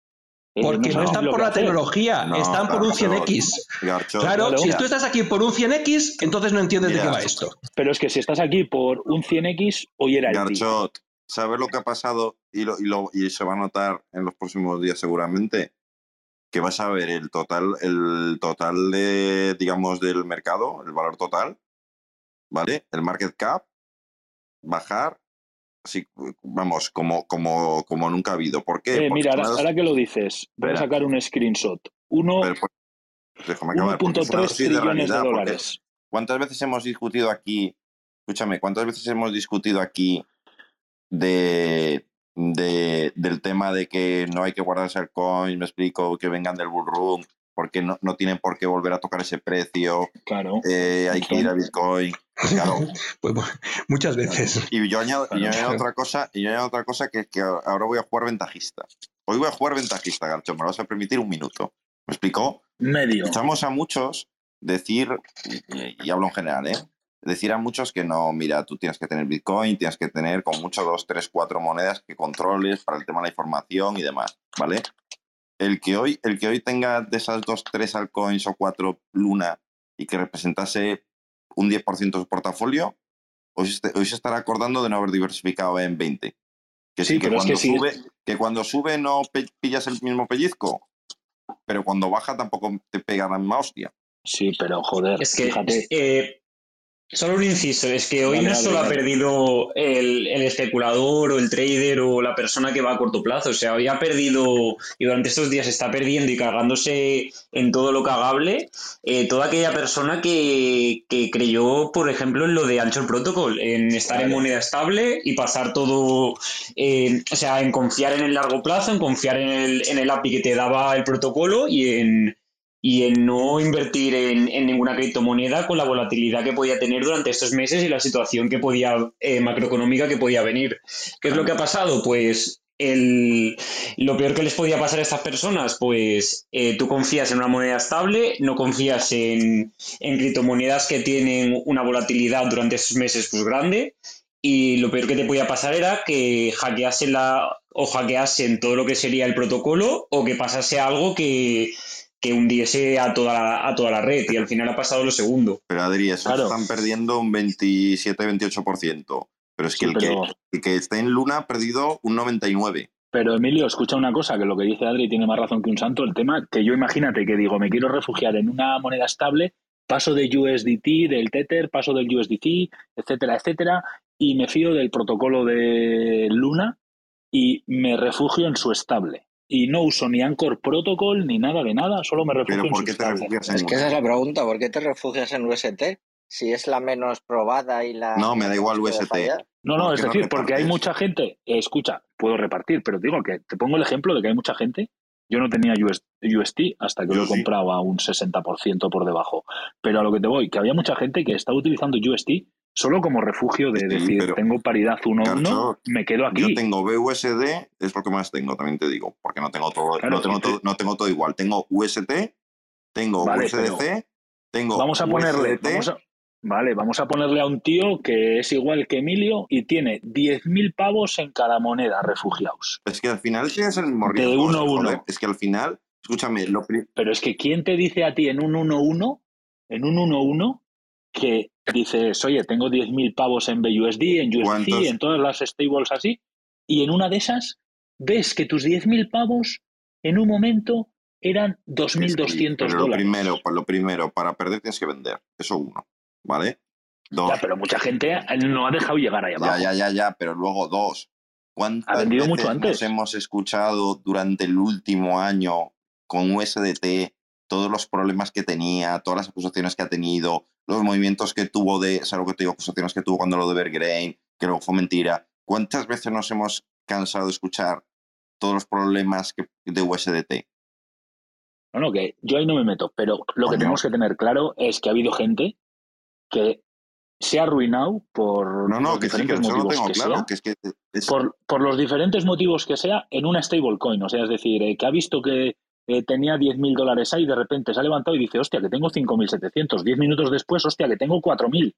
eh, Porque no, están por la hacer. tecnología, No, están por un Garchot, 100X. Garchot, Claro, Claro. si tú estás aquí por un 100X, entonces no entiendes de qué va esto. Pero es que si estás aquí por un 100X, hoy era el día. Garchot, ¿sabes lo que ha pasado? Y, lo, y, lo- y se va a notar en los próximos días seguramente. Que vas a ver el total, el total de, digamos, del mercado, el valor total, ¿vale? El market cap, bajar, así, vamos, como, como, como nunca ha habido. ¿Por qué? Eh, Porque mira, ahora, que lo dices, voy a sacar un screenshot. Uno, pero, pues, déjame acabar, porque es una 1.3 dosis de trillones de dólares. ¿Cuántas veces hemos discutido aquí? Escúchame, ¿cuántas veces hemos discutido aquí de, de- del tema de que no hay que guardarse el coin, me explico, que vengan del bullrun, porque no, no tienen por qué volver a tocar ese precio, Claro. eh, hay que ir a Bitcoin. Claro. Pues, mu- muchas veces. Y yo añado, y yo añado Claro. otra cosa, y yo añado otra cosa que, que ahora voy a jugar ventajista. Hoy voy a jugar ventajista, Garcho, me lo vas a permitir un minuto. ¿Me explicó? Medio. Escuchamos a muchos decir, y, y hablo en general, ¿eh? Decir a muchos que no, mira, tú tienes que tener Bitcoin, tienes que tener con mucho dos, tres, cuatro monedas que controles para el tema de la información y demás, ¿vale? El que hoy, el que hoy tenga de esas dos, tres altcoins o cuatro Luna y que representase un 10% de su portafolio, hoy, se- hoy se estará acordando de no haber diversificado en 20. Que sí, Sí, que pero es cuando que sí. sube, que cuando sube no pe- pillas el mismo pellizco, pero cuando baja tampoco te pega la misma hostia. Sí, pero joder, Es que, fíjate. eh, solo un inciso, es que hoy no solo ha perdido el, el especulador o el trader o la persona que va a corto plazo, o sea, hoy ha perdido y durante estos días está perdiendo y cargándose en todo lo cagable eh, toda aquella persona que, que creyó, por ejemplo, en lo de Anchor Protocol, en estar en moneda estable y pasar todo, eh, o sea, en confiar en el largo plazo, en confiar en el, en el API que te daba el protocolo y en, y en no invertir en, en ninguna criptomoneda con la volatilidad que podía tener durante estos meses y la situación que podía eh, macroeconómica que podía venir. ¿Qué es lo que ha pasado? Pues el, lo peor que les podía pasar a estas personas, pues eh, tú confías en una moneda estable, no confías en, en criptomonedas que tienen una volatilidad durante estos meses pues grande y lo peor que te podía pasar era que hackeasen la o hackeasen todo lo que sería el protocolo o que pasase algo que, que hundiese a toda, la, a toda la red y al final ha pasado lo segundo. Pero Adri, eso Claro. están perdiendo un 27-28%. Pero es que, Sí, el, pero- que el que está en Luna ha perdido un 99%. Pero Emilio, escucha una cosa, que lo que dice Adri tiene más razón que un santo. El tema que yo imagínate que digo, me quiero refugiar en una moneda estable, paso de USDT, del Tether, paso del USDT, etcétera, etcétera, y me fío del protocolo de Luna y me refugio en su estable. Y no uso ni Anchor Protocol ni nada de nada, solo me refugio en su estable. Es que esa es la pregunta, ¿por qué te refugias en UST? Si es la menos probada y la... No, me da igual UST. No, no, ¿Por es qué no decir, porque hay mucha gente, eh, escucha, puedo repartir, pero te digo que te pongo el ejemplo de que hay mucha gente, yo no tenía US UST hasta que Yo lo he sí. comprado a un 60% por debajo, pero a lo que te voy, que había mucha gente que está utilizando UST solo como refugio de decir, tengo paridad 1 a 1, Garchot, me quedo aquí. Yo tengo BUSD, es lo que más tengo, también te digo, porque no tengo todo, Claro, no tengo te- todo, no tengo todo igual. Tengo UST, tengo Vale, USDC, tengo Vamos a ponerle, USDT, vamos a- vale, vamos a ponerle a un tío que es igual que Emilio y tiene 10.000 pavos en cada moneda refugiados. Es que al final tienes el mismo De riesgo. uno a uno. joder, Es que al final, escúchame, lo Pero es que ¿quién te dice a ti en un 1-1, en un 1-1, que dices, oye, tengo 10.000 pavos en BUSD, en ¿Cuántos? en todas las stables así, y en una de esas ves que tus 10.000 pavos en un momento eran 2.200 Pero lo dólares. primero, pues lo primero, para perder tienes que vender. Eso uno, ¿vale? Dos. Ya, pero mucha gente no ha dejado llegar ahí abajo. Ya, ya, ya, ya, pero luego dos. ¿Cuántas Ha vendido veces mucho antes. nos hemos escuchado durante el último año con USDT todos los problemas que tenía, todas las acusaciones que ha tenido, los movimientos que tuvo de, es algo que te digo, acusaciones que tuvo cuando lo de Evergreen, que luego fue mentira. ¿Cuántas veces nos hemos cansado de escuchar todos los problemas que, de USDT? No, no, que yo ahí no me meto, pero lo que tenemos que tener claro es que ha habido gente que se ha arruinado por No, no, los que sí, que diferentes eso lo motivos que claro, sea. que es que es- por, por los diferentes motivos que sea, en una stablecoin. O sea, es decir, eh, que ha visto que eh, tenía 10.000 dólares ahí, de repente se ha levantado y dice, hostia, que tengo 5.700. 10 minutos después, hostia, que tengo 4.000.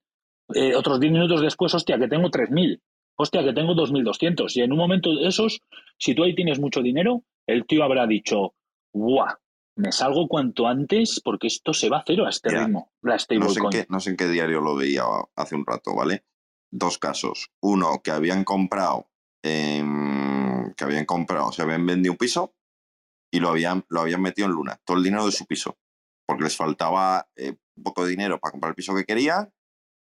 Eh, otros 10 minutos después, hostia, que tengo 3.000. Hostia, que tengo 2.200. Y en un momento de esos, si tú ahí tienes mucho dinero, el tío habrá dicho, ¡guau! Me salgo cuanto antes porque esto se va a cero a este Ya. ritmo, la no sé, en qué, no sé en qué diario lo veía hace un rato, ¿vale? Dos casos. Uno, que habían comprado, em, que habían comprado, se habían vendido un piso y lo habían, lo habían metido en Luna, todo el dinero de su piso, porque les faltaba eh, un poco de dinero para comprar el piso que querían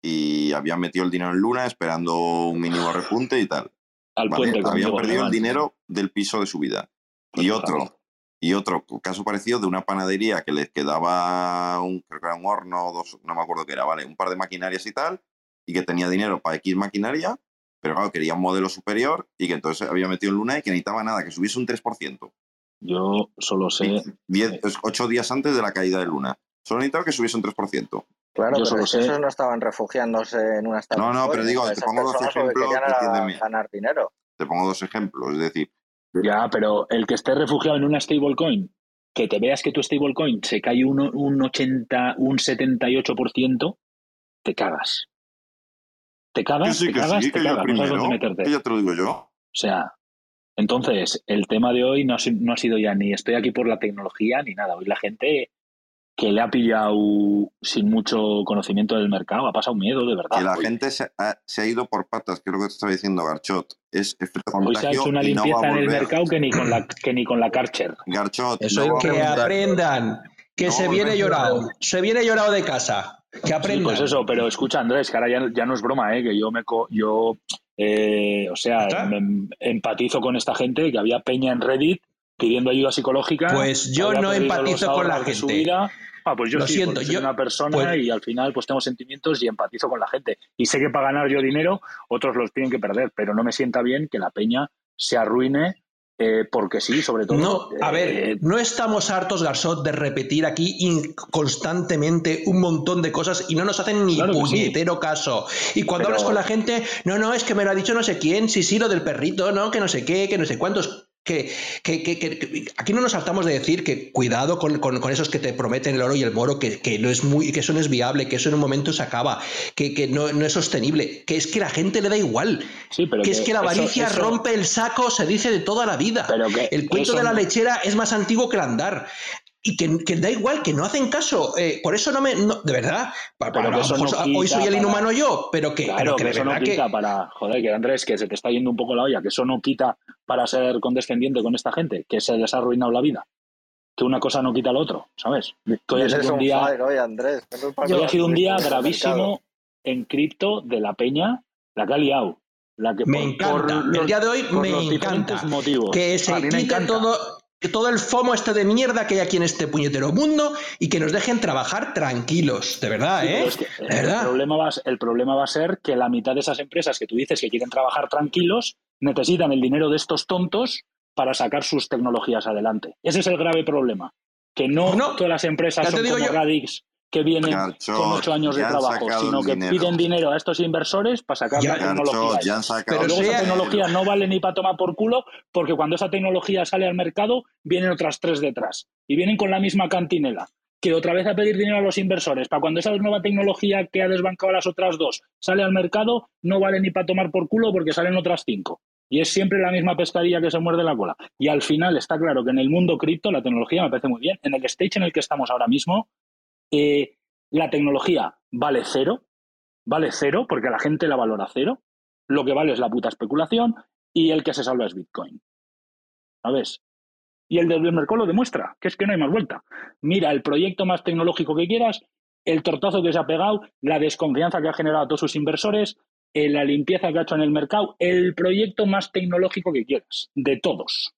y habían metido el dinero en Luna esperando un mínimo repunte y tal. Al ¿vale? puente Habían perdido el dinero del piso de su vida. Y otro, y otro caso parecido de una panadería que les quedaba un, creo que era un horno, dos, no me acuerdo qué era, ¿vale? Un par de maquinarias y tal, y que tenía dinero para X maquinaria, pero claro, quería un modelo superior y que entonces había metido en Luna y que necesitaba nada, que subiese un 3%. Yo solo sé. Diez, es ocho días antes de la caída de Luna. Solo necesitaba que subiese un 3%. Claro, Yo pero solo es que sé- esos no estaban refugiándose en una No, no, pero digo, te pongo dos que ejemplos, ganar dinero. Te pongo dos ejemplos, es decir, Ya, pero el que esté refugiado en una stablecoin, que te veas que tu stablecoin se cae un, un 80, un 78%, te cagas. Te cagas, sí, te que cagas, sí, te cagas, no sabes dónde primero, meterte. que ya te lo digo yo. O sea, entonces, el tema de hoy no ha, no ha sido ya ni estoy aquí por la tecnología ni nada. Hoy la gente que le ha pillado sin mucho conocimiento del mercado ha pasado miedo de verdad. que la Hoy- gente se ha, se ha ido por patas, que es lo que te estaba diciendo Garchot. Es efecto Hoy se ha hecho una no limpieza en el mercado que ni con la, que ni con la Karcher. Garchot, Eso no a que aprendan, que No, se viene no, llorado, se viene llorado de casa, que Sí, aprendan. pues eso, pero escucha, Andrés, que ahora ya, ya no es broma, ¿eh? que yo me co- yo eh, o sea, me- empatizo con esta gente que había peña en Reddit pidiendo ayuda psicológica. Pues yo no empatizo con la su gente. vida. Ah, pues yo Lo sí, siento, soy yo- una persona pues- y al final pues tengo sentimientos y empatizo con la gente. Y sé que para ganar yo dinero, otros los tienen que perder, pero no me sienta bien que la peña se arruine eh, porque sí, sobre todo. No, a ver, eh, no estamos hartos, Garzot, de repetir aquí constantemente un montón de cosas y no nos hacen ni Claro sí. puñetero caso. Y cuando Pero- hablas con la gente, no, no, es que me lo ha dicho no sé quién, sí, sí, lo del perrito, no, que no sé qué, que no sé cuántos. Que, que- que- aquí no nos saltamos de decir que cuidado con, con- con esos que te prometen el oro y el moro, que, que no es muy, que eso no es viable, que eso en un momento se acaba, que, que no, no es sostenible, que es que la gente le da igual, Sí, pero que es que la avaricia eso- rompe el saco, se dice de toda la vida. Pero el cuento eso de la lechera es más antiguo que el andar. Y que, que da igual, que no hacen caso. Eh, por eso no me. no- de verdad. Pero que eso mejor quita hoy soy el para- inhumano yo, pero que, Claro, pero que que de eso no quita para. Joder, que Andrés, que se te está yendo un poco la olla, que eso no quita para ser condescendiente con esta gente, que se les ha arruinado la vida. Que una cosa no quita lo otro, ¿sabes? Que hoy ha sido un día, fire hoy, Andrés. Hoy ha sido un día gravísimo en cripto de la peña, la que ha liado. La que Me por- encanta. por el los- día de hoy me los encanta. diferentes motivos. Que se encanta. todo, todo el FOMO este de mierda que hay aquí en este puñetero mundo y que nos dejen trabajar tranquilos. De verdad, ¿eh? pero es que de el, verdad. problema va, a- el problema va a ser que la mitad de esas empresas que tú dices que quieren trabajar tranquilos necesitan el dinero de estos tontos para sacar sus tecnologías adelante. Ese es el grave problema. Que no, No, todas las empresas son como Radix que vienen Garchot, con ocho años de trabajo, sino que dinero. piden dinero a estos inversores para sacar Ya- la tecnología. Garchot, esa. ya han sacado Pero Luego esa tecnología no vale ni para tomar por culo, porque cuando esa tecnología sale al mercado, vienen otras tres detrás. Y vienen con la misma cantinela. Que otra vez a pedir dinero a los inversores. Para cuando esa nueva tecnología que ha desbancado a las otras dos sale al mercado, no vale ni para tomar por culo porque salen otras cinco. Y es siempre la misma pescadilla que se muerde la cola. Y al final está claro que en el mundo cripto la tecnología me parece muy bien. En el stage en el que estamos ahora mismo, eh, la tecnología vale cero, vale cero porque la gente la valora cero. Lo que vale es la puta especulación y el que se salva es Bitcoin. ¿Sabes? Y el del mercado lo demuestra, que es que no hay más vuelta. Mira, el proyecto más tecnológico que quieras, el tortazo que se ha pegado, la desconfianza que ha generado a todos sus inversores, eh, la limpieza que ha hecho en el mercado, el proyecto más tecnológico que quieras, de todos.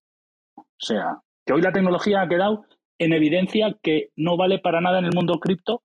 O sea, que hoy la tecnología ha quedado en evidencia que no vale para nada en el mundo cripto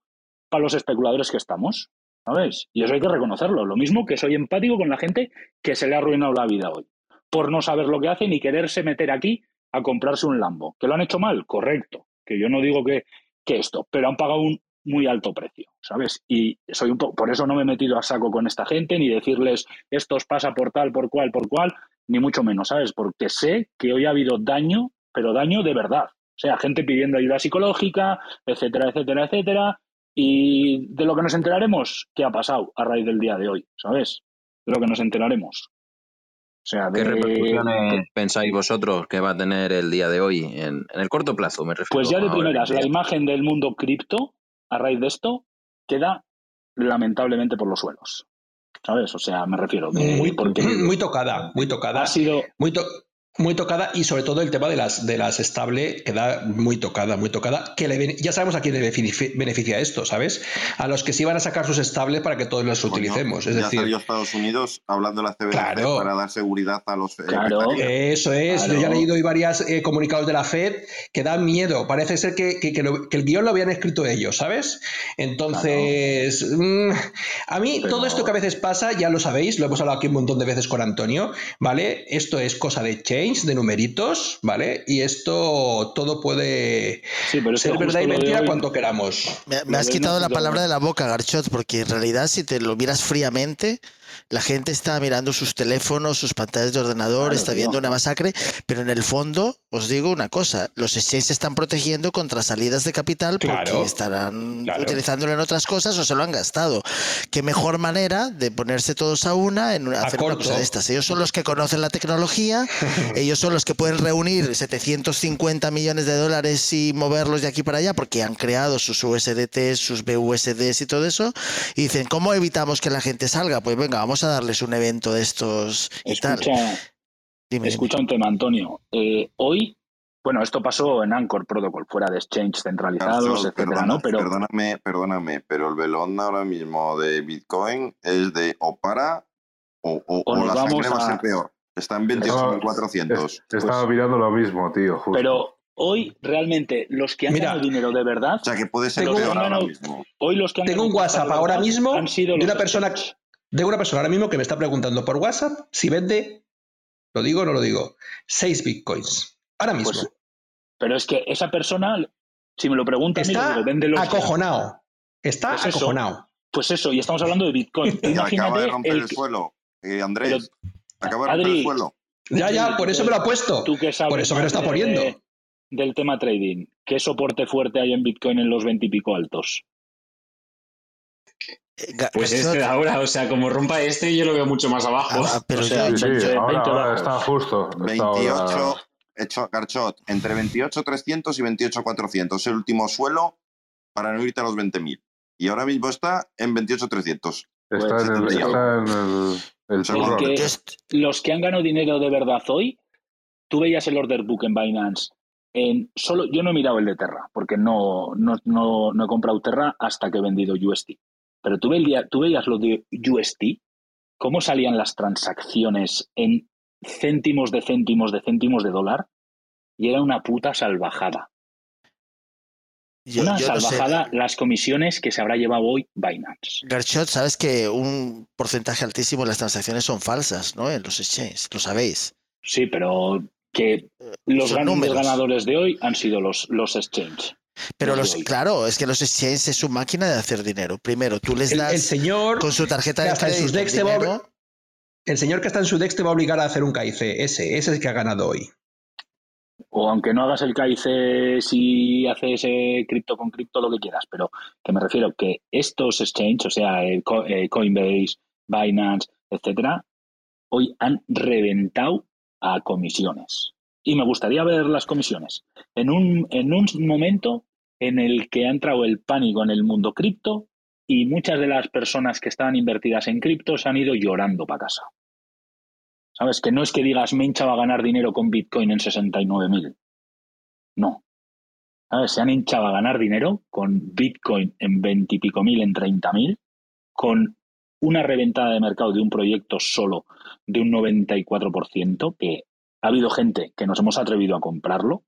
para los especuladores que estamos. ¿Sabes? Y eso hay que reconocerlo. Lo mismo que soy empático con la gente que se le ha arruinado la vida hoy. Por no saber lo que hacen y quererse meter aquí a comprarse un Lambo. ¿Que lo han hecho mal? Correcto. Que yo no digo que, que esto, pero han pagado un muy alto precio, ¿sabes? Y soy un po- por eso no me he metido a saco con esta gente, ni decirles esto os pasa por tal, por cual, por cual, ni mucho menos, ¿sabes? Porque sé que hoy ha habido daño, pero daño de verdad. O sea, gente pidiendo ayuda psicológica, etcétera, etcétera, etcétera. Y de lo que nos enteraremos, ¿qué ha pasado a raíz del día de hoy? ¿Sabes? De lo que nos enteraremos. O sea, ¿Qué de, repercusiones pensáis vosotros que va a tener el día de hoy en, en el corto plazo? Me refiero Pues ya de primeras, la imagen del mundo cripto, a raíz de esto, queda lamentablemente por los suelos. ¿Sabes? O sea, me refiero que Muy, porque muy tocada, muy tocada. ha sido Muy, to- muy tocada y sobre todo el tema de las, de las estable queda muy tocada, muy tocada. Que le ya sabemos a quién le benefici- beneficia esto, ¿sabes? A los que sí van a sacar sus estables para que todos los Coño, utilicemos. Es ya decir, salió Estados Unidos hablando de la CBDC Claro. para dar seguridad a los eh, Claro. Eso es, Claro. yo ya he leído hoy varios comunicados de la Fed que dan miedo. Parece ser que, que- que lo- que el guion lo habían escrito ellos, ¿sabes? Entonces, mm, a mí Pero- todo esto que a veces pasa, ya lo sabéis, lo hemos hablado aquí un montón de veces con Antonio, ¿vale? Esto es cosa de change, de numeritos, ¿vale? Y esto todo puede Sí, pero ser verdad y mentira hoy- cuanto queramos. Me, me has quitado la palabra de la boca, Garchot, porque en realidad si te lo miras fríamente, la gente está mirando sus teléfonos, sus pantallas de ordenador, Claro, está viendo una masacre, pero en el fondo, os digo una cosa, los exchanges se están protegiendo contra salidas de capital porque Claro, estarán claro. utilizándolo en otras cosas o se lo han gastado. Qué mejor manera de ponerse todos a una en A hacer una cosa de estas. Ellos son los que conocen la tecnología, ellos son los que pueden reunir 750 millones de dólares y moverlos de aquí para allá porque han creado sus USDT, sus BUSDs y todo eso. Y dicen, ¿cómo evitamos que la gente salga? Pues venga, vamos a darles un evento de estos y tal. Escucha, Dime, dime. escucha un tema, Antonio. Eh, hoy, bueno, esto pasó en Anchor Protocol, fuera de exchange centralizados, Garchot, etcétera, perdona- ¿no? Pero Perdóname, perdóname, pero el velón ahora mismo de Bitcoin es de o para o, o- O o la sangre vamos va a ser peor. Está en 28.400. Es- Estaba mirando lo mismo, tío. justo. pero hoy realmente los que han Mira. ganado dinero de verdad, O sea que puede ser peor ahora mismo. hoy los que han Tengo un WhatsApp ahora mismo han sido de una persona exchange. De una persona ahora mismo que me está preguntando por WhatsApp si vende, lo digo o no lo digo, 6 bitcoins. Ahora mismo. Pues, pero es que esa persona, si me lo pregunta, está digo, véndelos ya. acojonado. Está Pues eso. acojonado. Pues eso, y estamos hablando de Bitcoin. Y acaba de Imagínate romper el el que- suelo. Eh, Andrés, Pero, acaba de romper Adri, el suelo. Ya, ya, por eso me lo ha puesto. Tú que sabes Por eso me lo está de- poniendo. Del tema trading, ¿qué soporte fuerte hay en Bitcoin en los 20 y pico altos? Pues este de ahora, o sea, como rompa este, yo lo veo mucho más abajo. Ah, pero O sea, Sí, sí, 20 ahora, 20 ahora bajos. está justo. Está 28, ahora- hecho Garchot, entre 28.300 y 28.400, el último suelo para no irte a los 20.000. Y ahora mismo está en 28.300. Está en el, Pues, está en el, el Es churro. que- Yo est- Los que han ganado dinero de verdad hoy, tú veías el order book en Binance. En solo, yo no he mirado el de Terra, porque no, no, no, no he comprado Terra hasta que he vendido UST. Pero tú, veías, tú veías lo de UST, cómo salían las transacciones en céntimos de céntimos de céntimos de dólar, y era una puta salvajada. yo- una yo no sé. salvajada las comisiones que se habrá llevado hoy Binance. Garchot, sabes que un porcentaje altísimo de las transacciones son falsas, ¿no? En los exchanges, lo sabéis. Sí, pero que los Son grandes números. ganadores de hoy han sido los, los exchange. Pero Los claro, es que los exchanges es su máquina de hacer dinero. Primero, tú les das el señor con su tarjeta de hasta en sus crédito dinero. el señor que está en su dex te va a obligar a hacer un KIC. Ese, ese es el que ha ganado hoy. O aunque no hagas el KIC si haces eh, cripto con cripto, lo que quieras, pero que me refiero que estos exchanges, o sea, Co- eh, Coinbase, Binance, etcétera, hoy han reventado a comisiones. Y me gustaría ver las comisiones. En un, en un momento en el que ha entrado el pánico en el mundo cripto y muchas de las personas que estaban invertidas en cripto se han ido llorando para casa. ¿Sabes? Que no es que digas, Mencha va a ganar dinero con Bitcoin en 69.000. No. ¿Sabes? Se han hinchado a ganar dinero con Bitcoin en 20 y pico mil, en 30.000, con una reventada de mercado de un proyecto solo de un 94%, que ha habido gente que nos hemos atrevido a comprarlo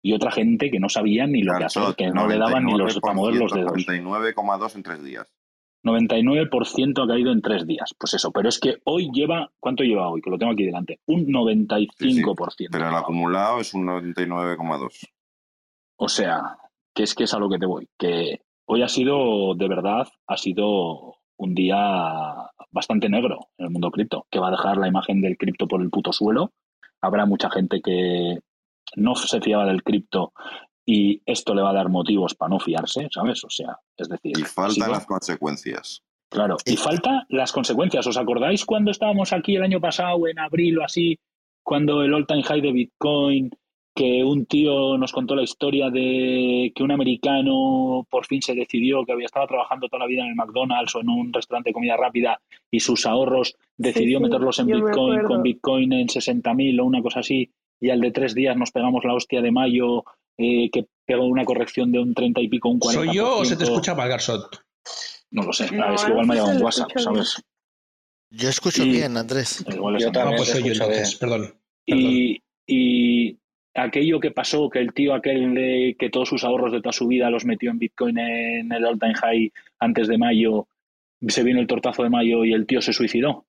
y otra gente que no sabía ni lo que hacer, que no le daban ni los para mover los 99%, dedos. 99,2 en tres días. 99% ha caído en tres días. Pues eso, pero es que hoy lleva, ¿cuánto lleva hoy? Que lo tengo aquí delante. Un 95%. Pero el acumulado es un 99,2. O sea, que es que es a lo que te voy. Que hoy ha sido, de verdad, ha sido un día bastante negro en el mundo cripto, que va a dejar la imagen del cripto por el puto suelo. Habrá mucha gente que no se fiaba del cripto y esto le va a dar motivos para no fiarse, ¿sabes? O sea, es decir, Y faltan las consecuencias. Claro, y falta las consecuencias. ¿Os acordáis cuando estábamos aquí el año pasado, en abril o así, cuando el all time high de Bitcoin, que un tío nos contó la historia de que un americano por fin se decidió que había estado trabajando toda la vida en el McDonald's o en un restaurante de comida rápida y sus ahorros decidió sí, meterlos en me Bitcoin acuerdo. con Bitcoin en 60.000 o una cosa así y al de tres días nos pegamos la hostia de mayo eh, que pegó una corrección de un 30 y pico, un 40%. ¿Soy yo o se te escucha mal, Garsot? No lo sé, No, es que igual me ha llegado un WhatsApp. ¿sabes? Yo escucho Y- bien, Andrés. Igual es Yo a también pues se soy yo perdón. perdón. Y, y aquello que pasó, que el tío aquel que todos sus ahorros de toda su vida los metió en Bitcoin en el all time high antes de mayo, se vino el tortazo de mayo y el tío se suicidó.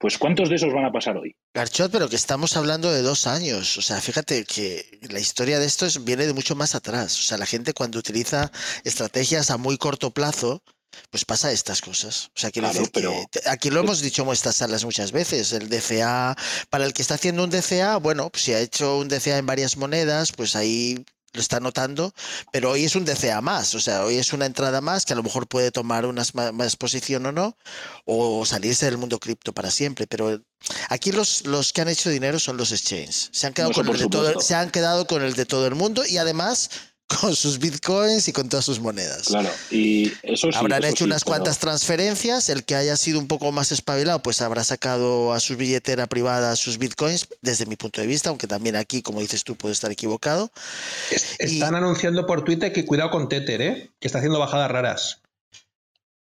Pues ¿cuántos de esos van a pasar hoy? Garchot, pero que estamos hablando de dos años. O sea, fíjate que la historia de esto es- viene de mucho más atrás. O sea, la gente cuando utiliza estrategias a muy corto plazo, pues pasa estas cosas. O sea, quiero Claro, decir pero- aquí lo hemos dicho en estas salas muchas veces. El DCA, para el que está haciendo un DCA, bueno, pues si ha hecho un DCA en varias monedas, pues ahí lo está notando, pero hoy es un DCA más, o sea, hoy es una entrada más que a lo mejor puede tomar una más, posición o no, o salirse del mundo cripto para siempre, pero aquí los, los que han hecho dinero son los exchanges, se han quedado, Eso con el por de todo, supuesto. se han quedado con el de todo el mundo y además con sus bitcoins y con todas sus monedas. Claro, y eso sí. Habrán eso hecho sí, unas pero- cuantas transferencias, el que haya sido un poco más espabilado, pues habrá sacado a su billetera privada sus bitcoins, desde mi punto de vista, aunque también aquí, como dices tú, puedo estar equivocado. Es- Están anunciando por Twitter que cuidado con Tether, ¿eh? Que está haciendo bajadas raras.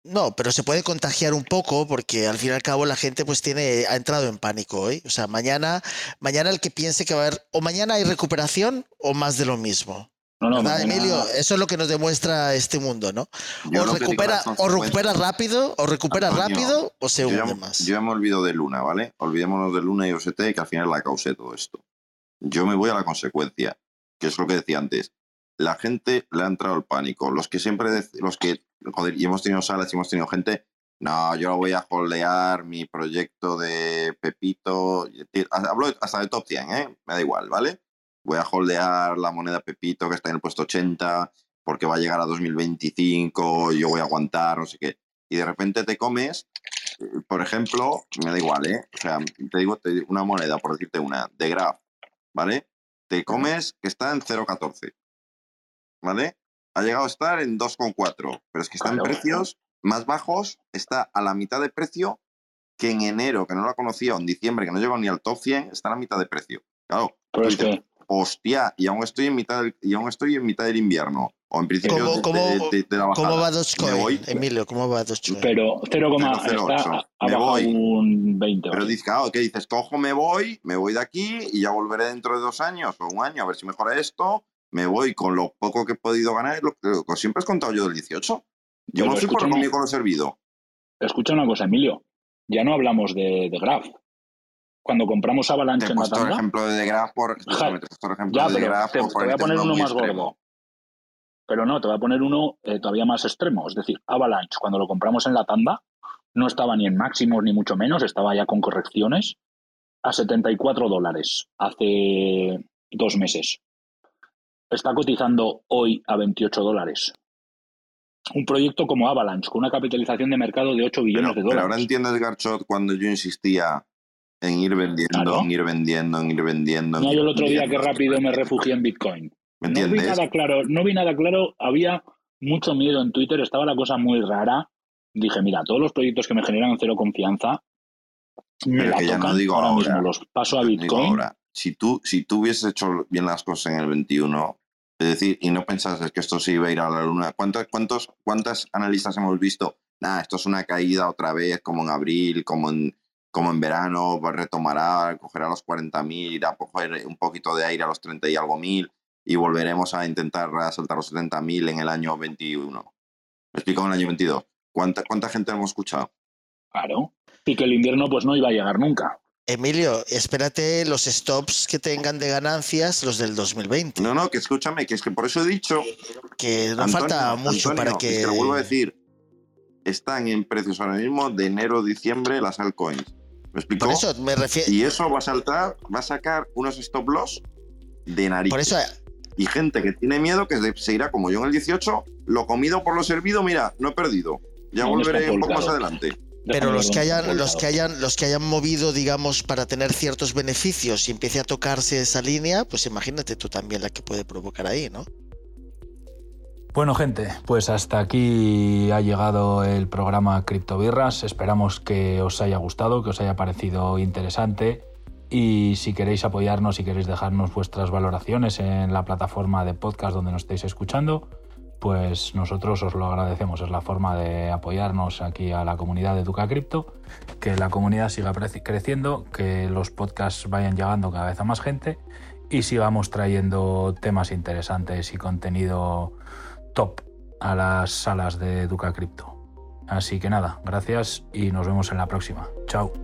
No, pero se puede contagiar un poco porque al fin y al cabo la gente pues tiene ha entrado en pánico hoy. O sea, mañana mañana el que piense que va a haber o mañana hay recuperación o más de lo mismo. No, no, ¿Verdad, mañana- Emilio? Eso es lo que nos demuestra este mundo, ¿no? Yo O recupera, o recupera rápido, o recupera Antonio, rápido, o se hunde más. yo ya me olvido de Luna, ¿vale? Olvidémonos de Luna y OST, que al final la causa de todo esto. Yo me voy a la consecuencia, que es lo que decía antes. La gente le ha entrado el pánico. Los que siempre, los que, joder, y hemos tenido salas y hemos tenido gente no, yo voy a holdear mi proyecto de Pepito. Hablo hasta de top 100, ¿eh? Me da igual, ¿vale? Voy a holdear la moneda Pepito que está en el puesto 80 porque va a llegar a 2025, yo voy a aguantar, no sé qué. Y de repente te comes, eh, por ejemplo, me da igual, ¿eh? O sea, te digo, te digo una moneda, por decirte una, de Graph, ¿vale? Te comes que está en 0,14, ¿vale? Ha llegado a estar en 2,4, pero es que está en Claro. precios más bajos, está a la mitad de precio que en enero, que no la conocía, o en diciembre, que no llegó ni al top 100, está a la mitad de precio. Claro, Pero es que, hostia, y aún estoy en mitad del, y aún estoy en mitad del invierno, o en principio ¿Cómo, de, cómo, de- de- de la bajada. cómo va Me Dogecoin, voy, Emilio? ¿Cómo va Dogecoin? pero 0, Cero, está, ocho. ha Me bajado voy. un 20. Pero dices, claro, ¿qué dices? Cojo, me voy, me voy de aquí y ya volveré dentro de dos años o un año a ver si mejora esto. Me voy con lo poco que he podido ganar, lo que, siempre has contado yo del 18. Yo Pero me fui por conmigo con lo servido. Escucha una cosa, Emilio. Ya no hablamos de, de Graph. Cuando compramos Avalanche en el tanda, ejemplo de Graph por, ya, te, por te voy a poner uno más gordo. Pero no, te voy a poner uno eh, todavía más extremo. Es decir, Avalanche, cuando lo compramos en la tanda, no estaba ni en máximos ni mucho menos, estaba ya con correcciones a 74 dólares hace dos meses. Está cotizando hoy a 28 dólares. Un proyecto como Avalanche, con una capitalización de mercado de 8 billones Pero, de pero ahora dólares. entiendes, Garchot, cuando yo insistía en ir vendiendo, Claro. en ir vendiendo, en ir vendiendo. en No, ir yo el otro día que rápido me refugié en Bitcoin. ¿Me No vi nada claro, no vi nada claro, había mucho miedo en Twitter, estaba la cosa muy rara. Dije, mira, todos los proyectos que me generan cero confianza, me Pero la que ya tocan. no digo ahora, ahora. mismo los paso a Bitcoin. ahora, si tú, si tú hubieses hecho bien las cosas en el 21, es decir, y no pensases que esto se iba a ir a la luna, ¿cuántos, cuántos, ¿cuántas analistas hemos visto? Nada, esto es una caída otra vez, como en abril, como en, como en verano, pues retomará, cogerá los 40.000, irá a coger un poquito de aire a los 30 y algo mil, y volveremos a intentar saltar los 70.000 en el año 21. ¿Me explico? En el año 22. ¿Cuánta, cuánta gente hemos escuchado? Claro. Y que el invierno pues no iba a llegar nunca. Emilio, espérate los stops que tengan de ganancias, los del 2020. No, no, que escúchame, que es que por eso he dicho Que no Antonio, falta mucho Antonio, para es que. que lo vuelvo a decir. Están en precios ahora mismo de enero diciembre las altcoins. ¿Me explico? Por eso me refiero. Y eso va a saltar, va a sacar unos stop loss de nariz. Por eso, Y gente que tiene miedo que se- irá como yo en el 18, lo comido por lo servido, mira, no he perdido. Ya No, volveré un poco más adelante. Pero los que hayan, los que hayan, los que hayan movido, digamos, para tener ciertos beneficios y empiece a tocarse esa línea, pues imagínate tú también la que puede provocar ahí, ¿no? Bueno, gente, pues hasta aquí ha llegado el programa Criptobirras. Esperamos que os haya gustado, que os haya parecido interesante. Y si queréis apoyarnos, si queréis dejarnos vuestras valoraciones en la plataforma de podcast donde nos estéis escuchando, pues nosotros os lo agradecemos. Es la forma de apoyarnos aquí a la comunidad de Duca Cripto, que la comunidad siga creciendo, que los podcasts vayan llegando cada vez a más gente y sigamos trayendo temas interesantes y contenido top a las salas de Duca Cripto. Así que nada, gracias y nos vemos en la próxima. Chao.